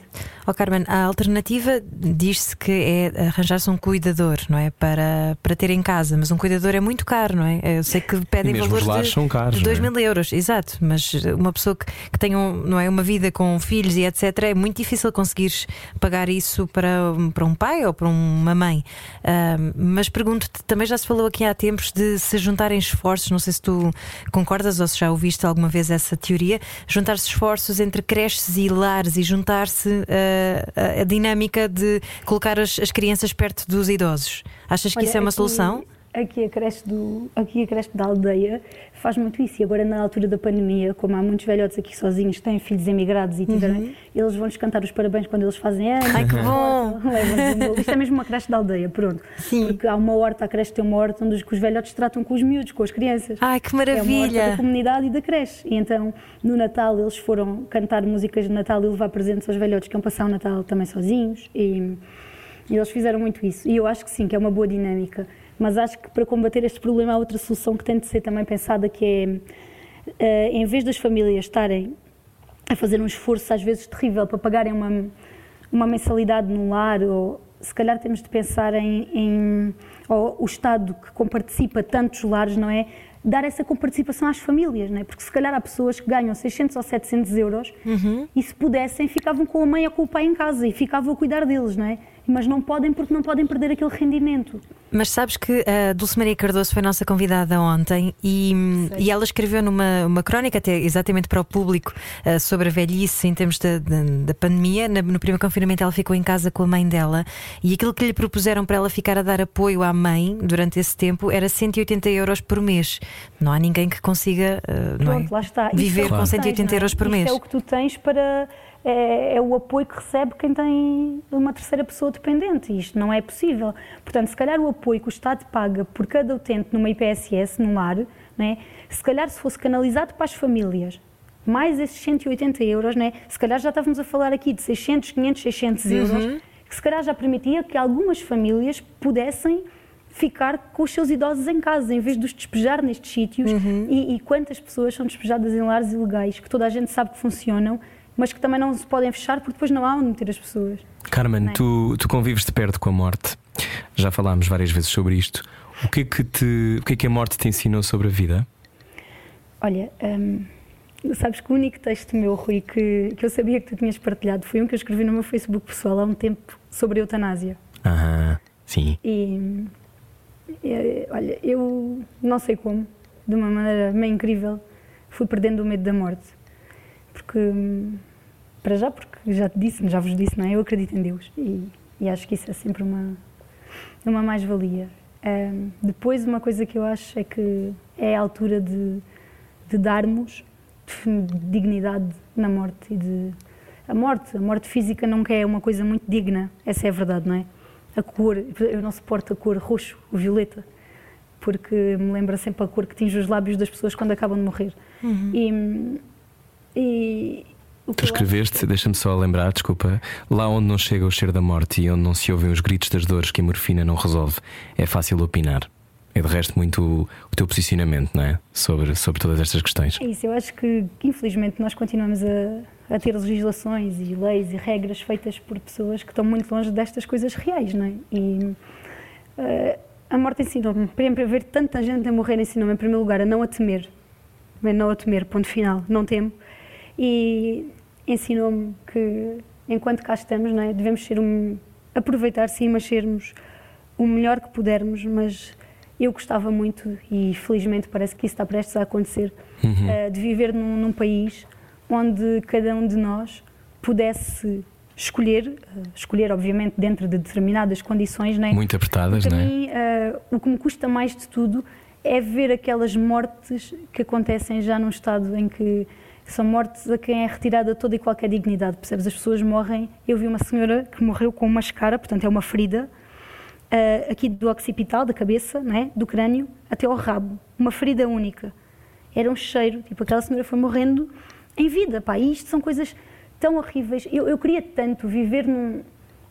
Ó Carmen, a alternativa diz-se que é arranjar-se um cuidador, não é? Para, para ter em casa, mas um cuidador é muito caro, não é? Eu sei que pedem E mesmo valores os lares de, são caros, de 2 não é? mil euros, exato, mas uma pessoa que, que tenha um, não é, uma vida com filhos e etc., é muito difícil conseguires pagar isso para, para um pai ou para uma mãe. Ahm, mas pergunto-te, também já se falou aqui há tempos de se juntarem esforços, não sei se tu concordas ou se já ouviste alguma vez essa teoria, juntar-se esforços entre creches e lares e juntar-se ah, a, a dinâmica de colocar as, as crianças perto dos idosos. Achas que Olha, isso é uma aqui- solução? Aqui a, creche do, aqui a creche da aldeia faz muito isso. E agora, na altura da pandemia, como há muitos velhotes aqui sozinhos, têm filhos emigrados e tiveram, eles vão-lhes cantar os parabéns quando eles fazem anos. Uhum. Ai, que bom! <laughs> Isto é mesmo uma creche da aldeia, pronto. Sim. Porque há uma horta, a creche tem uma horta onde os, os velhotes tratam com os miúdos, com as crianças. Ai, que É uma horta da maravilha! comunidade e da creche. E então, no Natal, eles foram cantar músicas de Natal e levar presentes aos velhotes que iam passar o Natal também sozinhos. E, e eles fizeram muito isso. E eu acho que sim, que é uma boa dinâmica. Mas acho que para combater este problema há outra solução que tem de ser também pensada, que é, eh, em vez das famílias estarem a fazer um esforço às vezes terrível para pagarem uma, uma mensalidade no lar, ou se calhar temos de pensar em, em ou o Estado que comparticipa tantos lares, não é? Dar essa comparticipação às famílias, não é? Porque se calhar há pessoas que ganham 600 ou 700 euros e se pudessem ficavam com a mãe ou com o pai em casa e ficavam a cuidar deles, não é? Mas não podem porque não podem perder aquele rendimento. Mas sabes que a Dulce Maria Cardoso foi nossa convidada ontem e, e ela escreveu numa uma crónica, até exatamente para o público, eh, sobre a velhice em termos da, da, da pandemia. Na- no primeiro confinamento, ela ficou em casa com a mãe dela e aquilo que lhe propuseram para ela ficar a dar apoio à mãe durante esse tempo era 180 euros por mês. Não há ninguém que consiga eh, não é? Pronto, viver é que com tu 180 tens, não é? euros por Isto mês. é o que tu tens para. É, é o apoio que recebe quem tem uma terceira pessoa dependente. E isto não é possível. Portanto, se calhar o apoio que o Estado paga por cada utente numa IPSS, num lar, não é? se calhar se fosse canalizado para as famílias, mais esses 180 euros, não é? se calhar já estávamos a falar aqui de 600, 500, 600 euros, que se calhar já permitia que algumas famílias pudessem ficar com os seus idosos em casa, em vez de os despejar nestes sítios. E, e quantas pessoas são despejadas em lares ilegais, que toda a gente sabe que funcionam, mas que também não se podem fechar porque depois não há onde meter as pessoas. Carmen, é? tu, tu convives de perto com a morte. Já falámos várias vezes sobre isto. O que é que, te, o que, é que a morte te ensinou sobre a vida? Olha, hum, sabes que o único texto meu, Rui, que, que eu sabia que tu tinhas partilhado foi um que eu escrevi no meu Facebook pessoal há um tempo sobre a eutanásia. Aham, sim. E eh, olha, eu não sei como, de uma maneira meio incrível, fui perdendo o medo da morte. Porque, para já, porque já te disse, já vos disse, não é? Eu acredito em Deus e, e acho que isso é sempre uma, uma mais-valia. Hum, depois, uma coisa que eu acho é que é a altura de, de darmos dignidade na morte e de a morte, a morte física nunca é uma coisa muito digna, essa é a verdade, não é? A cor, eu não suporto a cor roxo, o violeta, porque me lembra sempre a cor que tinge os lábios das pessoas quando acabam de morrer. E, e Tu escreveste, deixa-me só lembrar, desculpa, lá onde não chega o cheiro da morte e onde não se ouvem os gritos das dores que a morfina não resolve, é fácil opinar. É de resto muito o, o teu posicionamento, não é? Sobre, sobre todas estas questões. É isso, eu acho que, que, infelizmente nós continuamos a, a, ter legislações e leis e regras feitas por pessoas que estão muito longe destas coisas reais, não é? E uh, a morte ensinou-me, para ver tanta gente a morrer ensinou-me, em primeiro lugar, a não a temer. Não a temer, ponto final, não temo. E ensinou-me que enquanto cá estamos, não é? devemos ser um, aproveitar sim, mas sermos o melhor que pudermos, mas eu gostava muito, e felizmente parece que isso está prestes a acontecer, uhum. uh, de viver num, num, país onde cada um de nós pudesse escolher, uh, escolher obviamente dentro de determinadas condições, né? muito apertadas, Para né? mim, uh, o que me custa mais de tudo é ver aquelas mortes que acontecem já num estado em que são mortes a quem é retirada toda e qualquer dignidade, percebes? As pessoas morrem. Eu vi uma senhora que morreu com uma escara, portanto é uma ferida, uh, aqui do occipital, da cabeça, né, do crânio, até ao rabo. Uma ferida única. Era um cheiro, tipo, aquela senhora foi morrendo em vida, pá. E isto são coisas tão horríveis. Eu, eu queria tanto viver num,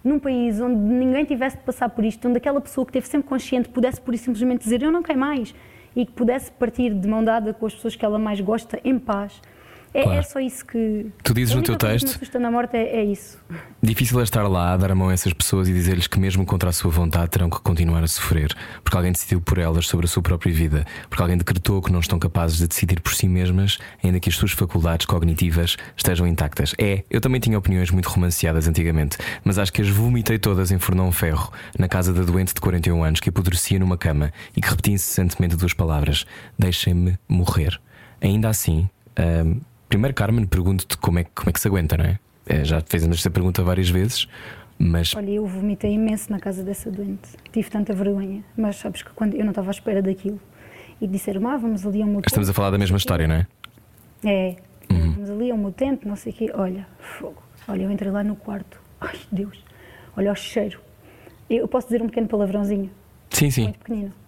num país onde ninguém tivesse de passar por isto, onde aquela pessoa que esteve sempre consciente pudesse por isso simplesmente dizer eu não quero mais e que pudesse partir de mão dada com as pessoas que ela mais gosta em paz é, é, claro. é, só isso que. Tu dizes no teu texto. Que me assusta na morte é, é, isso. Difícil é estar lá, dar a mão a essas pessoas e dizer-lhes que, mesmo contra a sua vontade, terão que continuar a sofrer, porque alguém decidiu por elas sobre a sua própria vida, porque alguém decretou que não estão capazes de decidir por si mesmas, ainda que as suas faculdades cognitivas estejam intactas. É, eu também tinha opiniões muito romanceadas antigamente, mas acho que as vomitei todas em Fernão Ferro, na casa da doente de 41 anos que apodrecia numa cama e que repetia incessantemente duas palavras: Deixem-me morrer. Ainda assim. Hum, Primeiro, Carmen, pergunto-te como é, como é que se aguenta, não é? é já fizemos esta pergunta várias vezes, mas. Olha, eu vomitei imenso na casa dessa doente. Tive tanta vergonha, mas sabes que quando eu não estava à espera daquilo e disseram, ah, vamos ali a um Estamos a falar da mesma história, não é? É, uhum. vamos ali a um mutante, não sei o quê. Olha, fogo. Olha, eu entrei lá no quarto. Ai, Deus. Olha o cheiro. Eu posso dizer um pequeno palavrãozinho? Sim, sim. Muito pequenino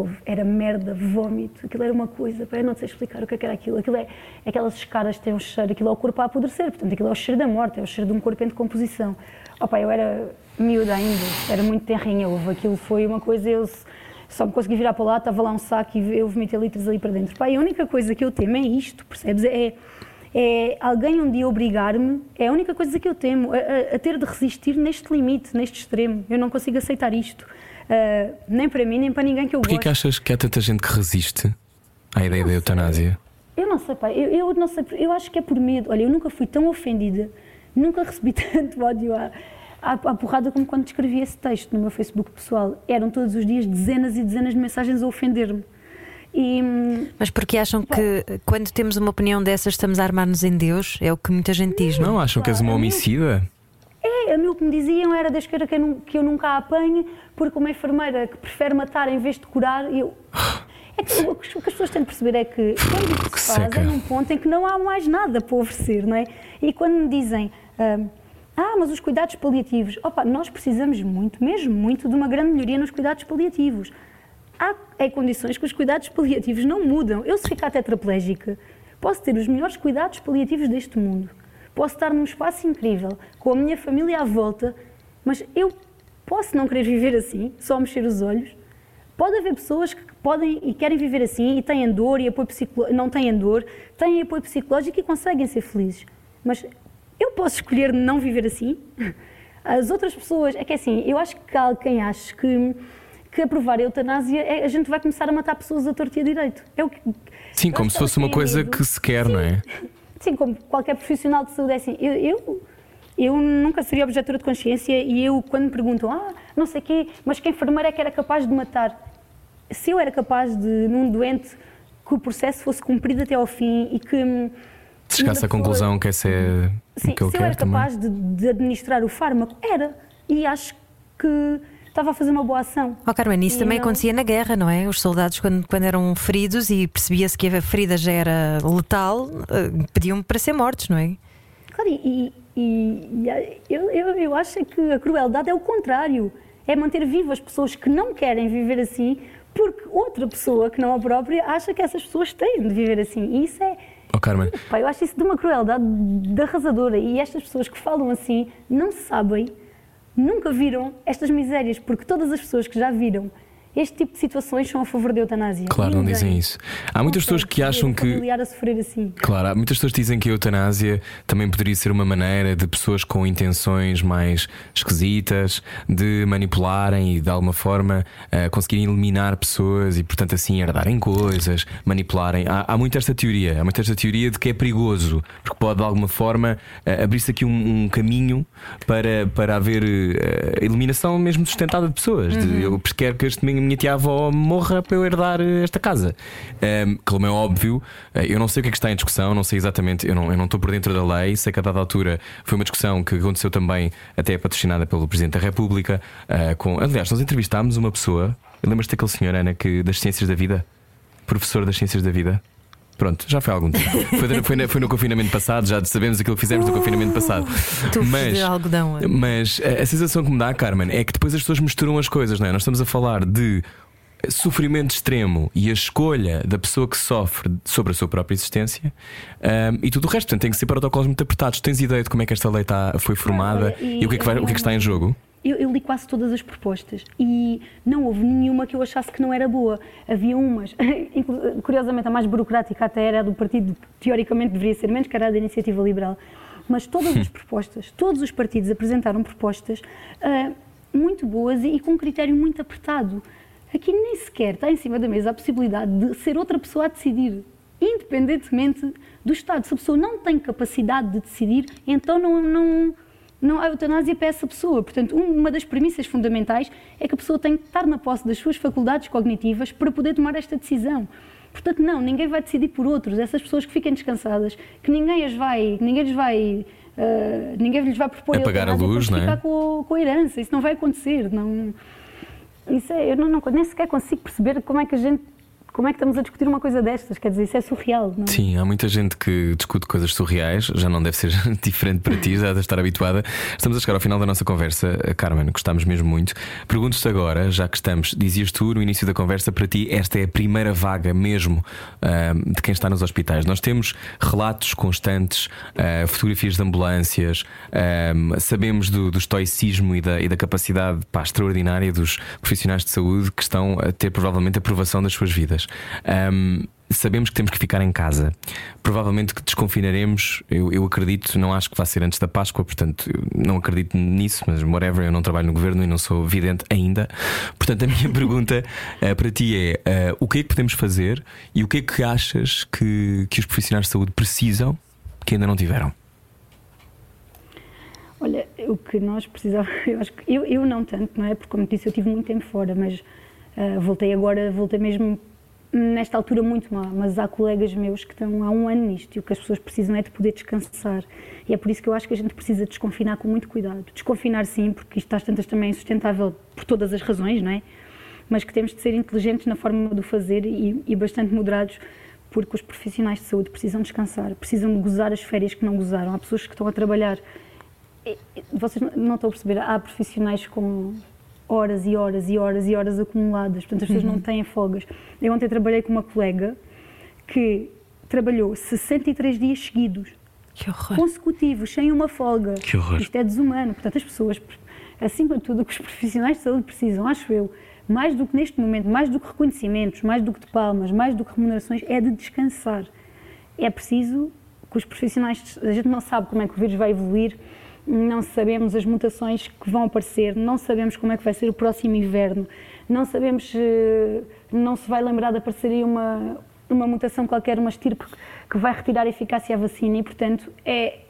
houve, era merda, vómito, aquilo era uma coisa, eu não sei explicar o é que era aquilo. Aquilo é, aquelas escadas têm um cheiro, aquilo é o corpo a apodrecer, portanto aquilo é o cheiro da morte, é o cheiro de um corpo em decomposição. Opa, eu era miúda ainda, era muito terrinha, houve, aquilo foi uma coisa, eu só me consegui virar para lá, estava lá um saco e eu vomitei litros ali para dentro. Pá, a única coisa que eu temo é isto, percebes? É, é alguém um dia obrigar-me, é a única coisa que eu temo, a, a, a ter de resistir neste limite, neste extremo. Eu não consigo aceitar isto. Uh, nem para mim, nem para ninguém que eu Porquê gosto. que achas que há tanta gente que resiste à ideia da eutanásia? Eu não sei, pai. Eu, eu, não sei. Eu acho que é por medo. Olha, eu nunca fui tão ofendida, nunca recebi <laughs> tanto ódio à, à, à porrada como quando escrevi esse texto no meu Facebook pessoal. Eram todos os dias dezenas e dezenas de mensagens a ofender-me. E, Mas porque acham que quando temos uma opinião dessas estamos a armar-nos em Deus? É o que muita gente diz, não? Não, acham que és uma homicida? É, a mim o que me diziam era da esquerda que eu, que eu nunca a apanhe, porque uma enfermeira que prefere matar em vez de curar, eu. É que, o que as pessoas têm de perceber é que quando isso se faz é num ponto em que não há mais nada para oferecer, não é? E quando me dizem. Uh, ah, mas os cuidados paliativos. Opa, nós precisamos muito, mesmo muito, de uma grande melhoria nos cuidados paliativos. Há é, condições que os cuidados paliativos não mudam. Eu, se ficar tetraplégica, posso ter os melhores cuidados paliativos deste mundo posso estar num espaço incrível, com a minha família à volta, mas eu posso não querer viver assim, só mexer os olhos. Pode haver pessoas que podem e querem viver assim e têm dor e apoio psicológico, não têm dor, têm apoio psicológico e conseguem ser felizes. Mas eu posso escolher não viver assim? <laughs> As outras pessoas, é que é assim, eu acho que há quem acha que, que aprovar a eutanásia, é, a gente vai começar a matar pessoas a torto e a direito. É o que, Sim, como se fosse uma coisa medo. que se quer, Sim. não é? Sim, como qualquer profissional de saúde, é assim, eu, eu, eu nunca seria objetora de consciência e eu, quando me perguntam, ah, não sei o quê, mas que enfermeira é que era capaz de matar? Se eu era capaz de, num doente, que o processo fosse cumprido até ao fim e que. Se chegasse à conclusão que esse é Sim, o que eu se eu era capaz de, de administrar o fármaco, era. E acho que estava a fazer uma boa ação. Oh, Carmen, isso e também não... acontecia na guerra, não é? Os soldados, quando, quando eram feridos e percebia-se que a ferida já era letal, eh, pediam para ser mortos, não é? Claro, e, e, e eu, eu, eu acho que a crueldade é o contrário. É manter vivas as pessoas que não querem viver assim, porque outra pessoa que não a própria acha que essas pessoas têm de viver assim. E isso é. Oh, Carmen. Eu acho isso de uma crueldade arrasadora. E estas pessoas que falam assim não sabem nunca viram estas misérias, porque todas as pessoas que já viram este tipo de situações são a favor da eutanásia. Claro, não dizem isso. Há muitas pessoas que acham que. familiar a sofrer assim. Claro, há muitas pessoas que dizem que a eutanásia também poderia ser uma maneira de pessoas com intenções mais esquisitas de manipularem e de alguma forma eh, conseguirem eliminar pessoas e, portanto, assim herdarem coisas, manipularem. Há, há muito esta teoria, há muito esta teoria de que é perigoso, porque pode de alguma forma eh, abrir-se aqui um, um caminho para, para haver eh, eliminação mesmo sustentada de pessoas. De, eu quero que este, minha, tia-avó morra para eu herdar eh, esta casa. Um, como é óbvio, eh, eu não sei o que é que está em discussão, não sei exatamente, eu não, eu não estou por dentro da lei, sei que a dada altura foi uma discussão que aconteceu também, até patrocinada pelo Presidente da República. eh, com, aliás, nós entrevistámos uma pessoa, lembras-te daquele senhor, Ana, que, das Ciências da Vida? Professor das Ciências da Vida? Pronto, já foi há algum tempo. <laughs> Foi, foi, na- foi no confinamento passado, já sabemos aquilo que fizemos no confinamento passado. Tufos de algodão. Mas a, a sensação que me dá, Carmen, é que depois as pessoas misturam as coisas, não é? Nós estamos a falar de sofrimento extremo e a escolha da pessoa que sofre sobre a sua própria existência ahm, e tudo o resto. Portanto, tem que ser protocolos muito apertados. Tens ideia de como é que esta lei está, foi formada olha, e e, o, que é que vai- o que é que está em jogo? Eu, eu li quase todas as propostas e não houve nenhuma que eu achasse que não era boa. Havia umas, <laughs> curiosamente a mais burocrática até era a do partido que teoricamente deveria ser menos, que era a da Iniciativa Liberal. Mas todas as <laughs> propostas, todos os partidos apresentaram propostas ah, muito boas e, e com um critério muito apertado. Aqui nem sequer está em cima da mesa a possibilidade de ser outra pessoa a decidir, independentemente do Estado. Se a pessoa não tem capacidade de decidir, então não, não, não há eutanásia para essa pessoa. Portanto, um- uma das premissas fundamentais é que a pessoa tem que estar na posse das suas faculdades cognitivas para poder tomar esta decisão. Portanto, não, ninguém vai decidir por outros. Essas pessoas que fiquem descansadas, que ninguém as vai, ninguém lhes vai, ah, ninguém lhes vai propor Apagar a luz, não é? ficar com, com a herança. Isso não vai acontecer. Não, isso é, eu não, nem sequer consigo perceber como é que a gente, como é que estamos a discutir uma coisa destas. Quer dizer, isso é surreal. Não? é? Sim, há muita gente que discute coisas surreais, já não deve ser <laughs> diferente para ti, já deve estar habituada. Estamos a chegar ao final da nossa conversa, Carmen, gostámos mesmo muito. Pergunto-te agora, já que estamos, dizias tu no início da conversa, para ti, esta é a primeira vaga mesmo ahm, de quem está nos hospitais. Nós temos relatos constantes, ah, fotografias de ambulâncias, ahm, sabemos do, do estoicismo e da, e da capacidade pá, extraordinária dos profissionais de saúde que estão a ter provavelmente a aprovação das suas vidas. Ahm, Sabemos que temos que ficar em casa. Provavelmente que desconfinaremos. Eu, eu acredito, não acho que vai ser antes da Páscoa, portanto, não acredito nisso, mas whatever, eu não trabalho no governo e não sou vidente ainda. Portanto, a minha <laughs> pergunta eh, para ti é: eh, o que é que podemos fazer e o que é que achas que, que os profissionais de saúde precisam que ainda não tiveram? Olha, o que nós precisávamos, <laughs> eu acho que eu, eu não tanto, não é? Porque, como disse, eu tive muito tempo fora, mas ah, voltei agora, voltei mesmo nesta altura muito má. Mas há colegas meus que estão há um ano nisto e o que as pessoas precisam é de poder descansar. E é por isso que eu acho que a gente precisa desconfinar com muito cuidado. Desconfinar, sim, porque isto às tantas também é insustentável por todas as razões, não é? Mas que temos de ser inteligentes na forma de o fazer e, e bastante moderados. Porque os profissionais de saúde precisam descansar, precisam de gozar as férias que não gozaram. Há pessoas que estão a trabalhar vocês não estão a perceber, há profissionais com horas e horas e horas e horas acumuladas, portanto as pessoas Uhum. não têm folgas. Eu ontem trabalhei com uma colega que trabalhou 63 dias seguidos, consecutivos, sem uma folga. Que horror. Isto é desumano. Portanto, as pessoas, acima de tudo, o que os profissionais de saúde precisam, acho eu, mais do que neste momento, mais do que reconhecimentos, mais do que de palmas, mais do que remunerações, é de descansar. É preciso que os profissionais, a gente não sabe como é que o vírus vai evoluir, não sabemos as mutações que vão aparecer, não sabemos como é que vai ser o próximo inverno, não sabemos se não se vai lembrar de aparecer aí uma, uma mutação qualquer, uma estirpe que vai retirar a eficácia à vacina e, portanto, é,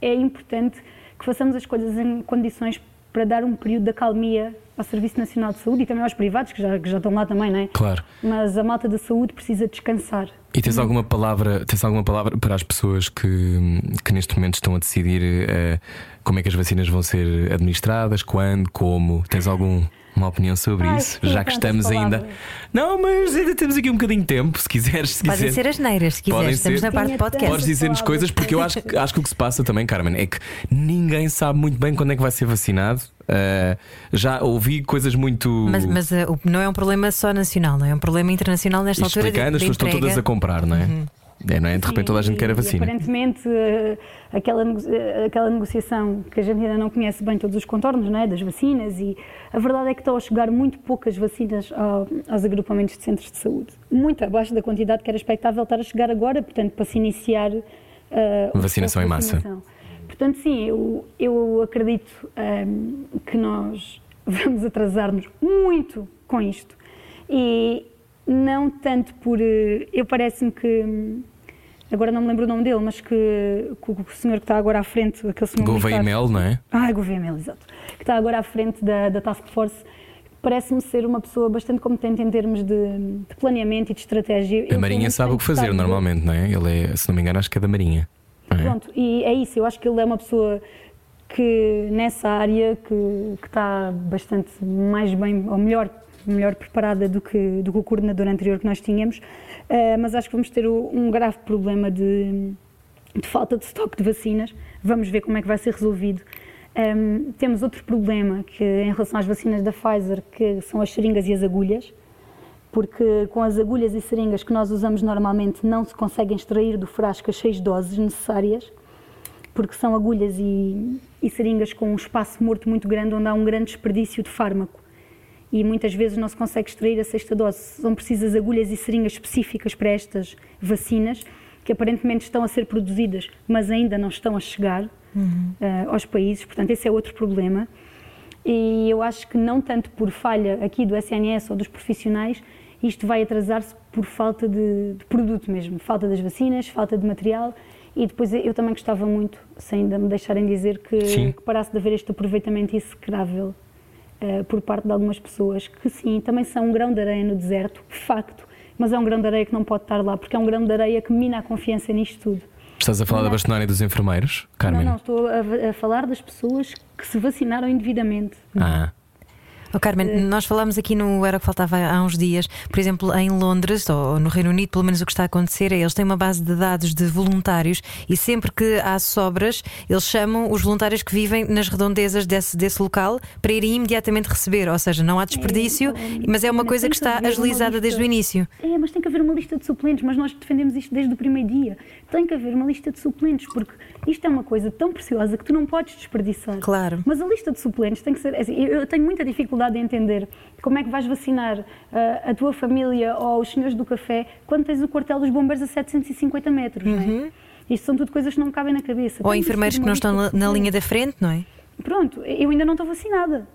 é importante que façamos as coisas em condições para dar um período de acalmia ao Serviço Nacional de Saúde e também aos privados, que já, que já estão lá também, não é? Claro. Mas a malta da saúde precisa descansar. E tens alguma palavra, tens alguma palavra para as pessoas que, que neste momento estão a decidir eh, como é que as vacinas vão ser administradas, quando, como? Tens alguma opinião sobre Ai, isso? Já que estamos ainda. palavras. Não, mas ainda temos aqui um bocadinho de tempo, se quiseres. Se Podem ser as neiras, se Podem quiseres. Estamos ser. na parte de Tinha podcast. Podes dizer-nos coisas, porque eu acho, que- acho que o que se passa também, Carmen, é que ninguém sabe muito bem quando é que vai ser vacinado. Eh, já ouvi coisas muito. Mas, mas, uh, não é um problema só nacional, não é um problema internacional nesta E altura. de- explicando, as pessoas estão todas a comprar, não é? É, não é? De repente toda a gente quer a E, vacina. aparentemente, eh, aquela, eh, aquela negociação que a gente ainda não conhece bem todos os contornos não é? das vacinas e a verdade é que estão a chegar muito poucas vacinas ao- aos agrupamentos de centros de saúde. Muito abaixo da quantidade que era expectável estar a chegar agora, portanto, para se iniciar o Vacinação em massa. Portanto, sim, eu, eu acredito ehm, que nós <laughs> vamos atrasar-nos muito com isto. E não tanto por. Eu parece-me que. Agora não me lembro o nome dele, mas que, que o senhor que está agora à frente, aquele senhor. Gouveia Mel, não é? ah, Gouveia Mel, exato. Que está agora à frente da, da Task Force. Parece-me ser uma pessoa bastante competente em termos de, de planeamento e de estratégia. A Marinha sabe o que fazer normalmente, não é? Ele é, se não me engano, acho que é da Marinha. é? Pronto, e é isso, eu acho que ele é uma pessoa que nessa área que, que está bastante mais bem, ou melhor, melhor preparada do que, do que o coordenador anterior que nós tínhamos, Eh, mas acho que vamos ter um grave problema de, de falta de estoque de vacinas. Vamos ver como é que vai ser resolvido. Ehm, temos outro problema que em relação às vacinas da Pfizer, que são as seringas e as agulhas, porque com as agulhas e seringas que nós usamos normalmente não se conseguem extrair do frasco as seis doses necessárias, porque são agulhas e, e seringas com um espaço morto muito grande onde há um grande desperdício de fármaco. E muitas vezes não se consegue extrair a sexta dose. São precisas agulhas e seringas específicas para estas vacinas, que aparentemente estão a ser produzidas, mas ainda não estão a chegar eh, aos países. Portanto, esse é outro problema. E eu acho que não tanto por falha aqui do SNS ou dos profissionais, isto vai atrasar-se por falta de, de produto mesmo, falta das vacinas, falta de material. E depois eu também gostava muito, se ainda me deixarem dizer, que, Sim. que parasse de haver este aproveitamento execrável eh, por parte de algumas pessoas, que sim, também são um grão de areia no deserto, facto, mas é um grão de areia que não pode estar lá, porque é um grão de areia que mina a confiança nisto tudo. Estás a falar da bastonária dos enfermeiros, Carmen? Não, não, estou a, a falar das pessoas que se vacinaram indevidamente. Ah, Oh, Carmen, nós falámos aqui no Era o que Faltava há uns dias, por exemplo, em Londres ou no Reino Unido, pelo menos o que está a acontecer é eles têm uma base de dados de voluntários e sempre que há sobras, eles chamam os voluntários que vivem nas redondezas desse, desse local para irem imediatamente receber, ou seja, não há desperdício, mas é uma Mas coisa que está agilizada desde o início. É, mas tem que haver uma lista de suplentes, mas nós defendemos isto desde o primeiro dia. Tem que haver uma lista de suplentes, porque isto é uma coisa tão preciosa que tu não podes desperdiçar. Claro. Mas a lista de suplentes tem que ser. assim, eu tenho muita dificuldade em entender como é que vais vacinar ah, a tua família ou os senhores do café quando tens o quartel dos bombeiros a 750 metros, não é? Isto são tudo coisas que não me cabem na cabeça. Ou enfermeiros que não estão na, na linha da frente, não é? Pronto, eu ainda não estou vacinada.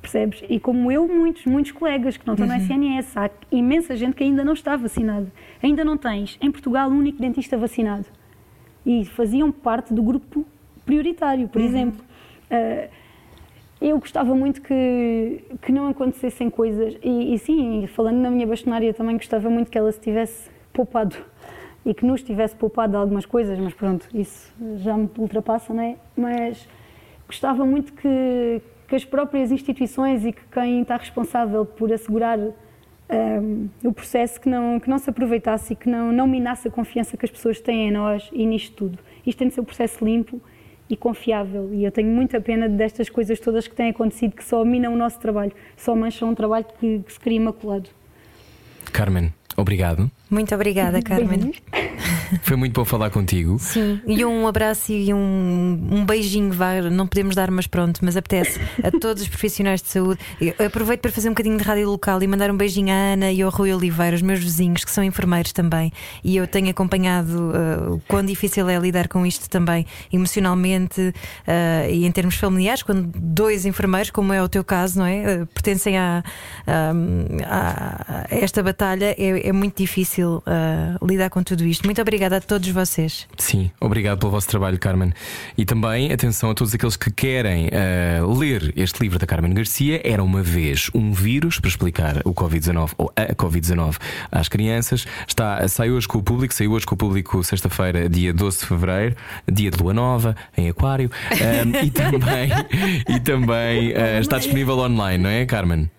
Percebes? E como eu, muitos, muitos colegas que não estão no SNS, há imensa gente que ainda não está vacinada. Ainda não tens, em Portugal, um único dentista vacinado. E faziam parte do grupo prioritário, por exemplo. Ah, eu gostava muito que, que não acontecessem coisas, e, e sim, falando na minha bastonária, também gostava muito que ela se tivesse poupado e que nos tivesse poupado algumas coisas, mas pronto, isso já me ultrapassa, não é? Mas gostava muito que, que as próprias instituições e que quem está responsável por assegurar ahm, o processo que não, que não se aproveitasse e que não, não minasse a confiança que as pessoas têm em nós e nisto tudo. Isto tem de ser um processo limpo e confiável e eu tenho muita pena destas coisas todas que têm acontecido que só minam o nosso trabalho, só mancham um trabalho que, que se cria imaculado. Carmen, obrigado. Muito obrigada, Carmen. <laughs> Foi muito bom falar contigo. Sim, e um abraço e um, um beijinho, não podemos dar, mas pronto, mas apetece a todos os profissionais de saúde. Eu aproveito para fazer um bocadinho de rádio local e mandar um beijinho à Ana e ao Rui Oliveira, os meus vizinhos, que são enfermeiros também. E eu tenho acompanhado uh, o quão difícil é lidar com isto também, emocionalmente uh, e em termos familiares, quando dois enfermeiros, como é o teu caso, não é? Uh, pertencem a, a- a esta batalha, é, é muito difícil uh, lidar com tudo isto. Muito obrigada a todos vocês. Sim, obrigado pelo vosso trabalho, Carmen. E também atenção a todos aqueles que querem eh, ler este livro da Carmen Garcia. Era uma vez um vírus para explicar o Covid-19 ou a Covid-19 às crianças. Está, sai hoje com o público, saiu hoje com o público sexta-feira, dia 12 de fevereiro, dia de lua nova, em Aquário. Ahm, e também, <laughs> e também eh, está disponível online, não é, Carmen?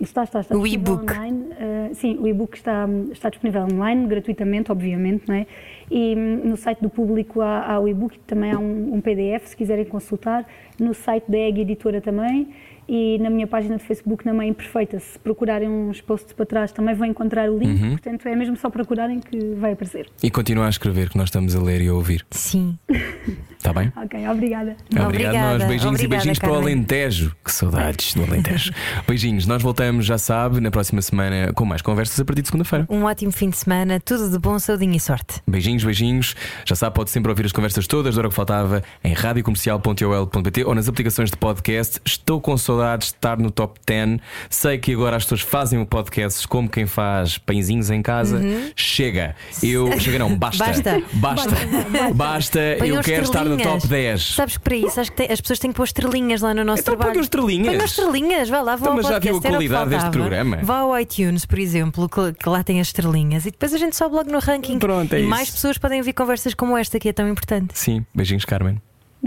Está, está, está O disponível e-book. online. Uh, sim, o e-book está, está disponível online, gratuitamente, obviamente, não é? E hum, no site do público há, há o e-book, também há um, um PDF, se quiserem consultar. No site da EG Editora também. E na minha página de Facebook, na Mãe Perfeita, se procurarem uns posts para trás, também vão encontrar o link. Portanto, é mesmo só procurarem que vai aparecer. E continua a escrever, que nós estamos a ler e a ouvir. Sim. Está bem? Ok, obrigada. Obrigado, Obrigada. nós. Beijinhos e Obrigada, beijinhos para o Carmen. Alentejo. Que saudades do Alentejo. <laughs> beijinhos, nós voltamos, já sabe, na próxima semana com mais conversas a partir de segunda-feira. Um ótimo fim de semana, tudo de bom, saudinho e sorte. Beijinhos, beijinhos. Já sabe, pode sempre ouvir as conversas todas da hora que faltava em radiocomercial.ol.pt ou nas aplicações de podcast. Estou com saudades de estar no top 10. Sei que agora as pessoas fazem o podcast como quem faz pãezinhos em casa. Chega. Eu. Chega não, basta. Basta. Basta. Basta. Ponham Eu quero estar no top 10. Sabes que para isso acho que as pessoas têm que pôr estrelinhas lá no nosso Então trabalho. ponham estrelinhas. Ponham estrelinhas, vá lá, vá Então, mas já viu a qualidade deste programa? Vá ao iTunes, por exemplo, que, que lá tem as estrelinhas e depois a gente sobe logo no ranking. Pronto, é e isso. mais pessoas podem ouvir conversas como esta que é tão importante. Sim, beijinhos, Carmen.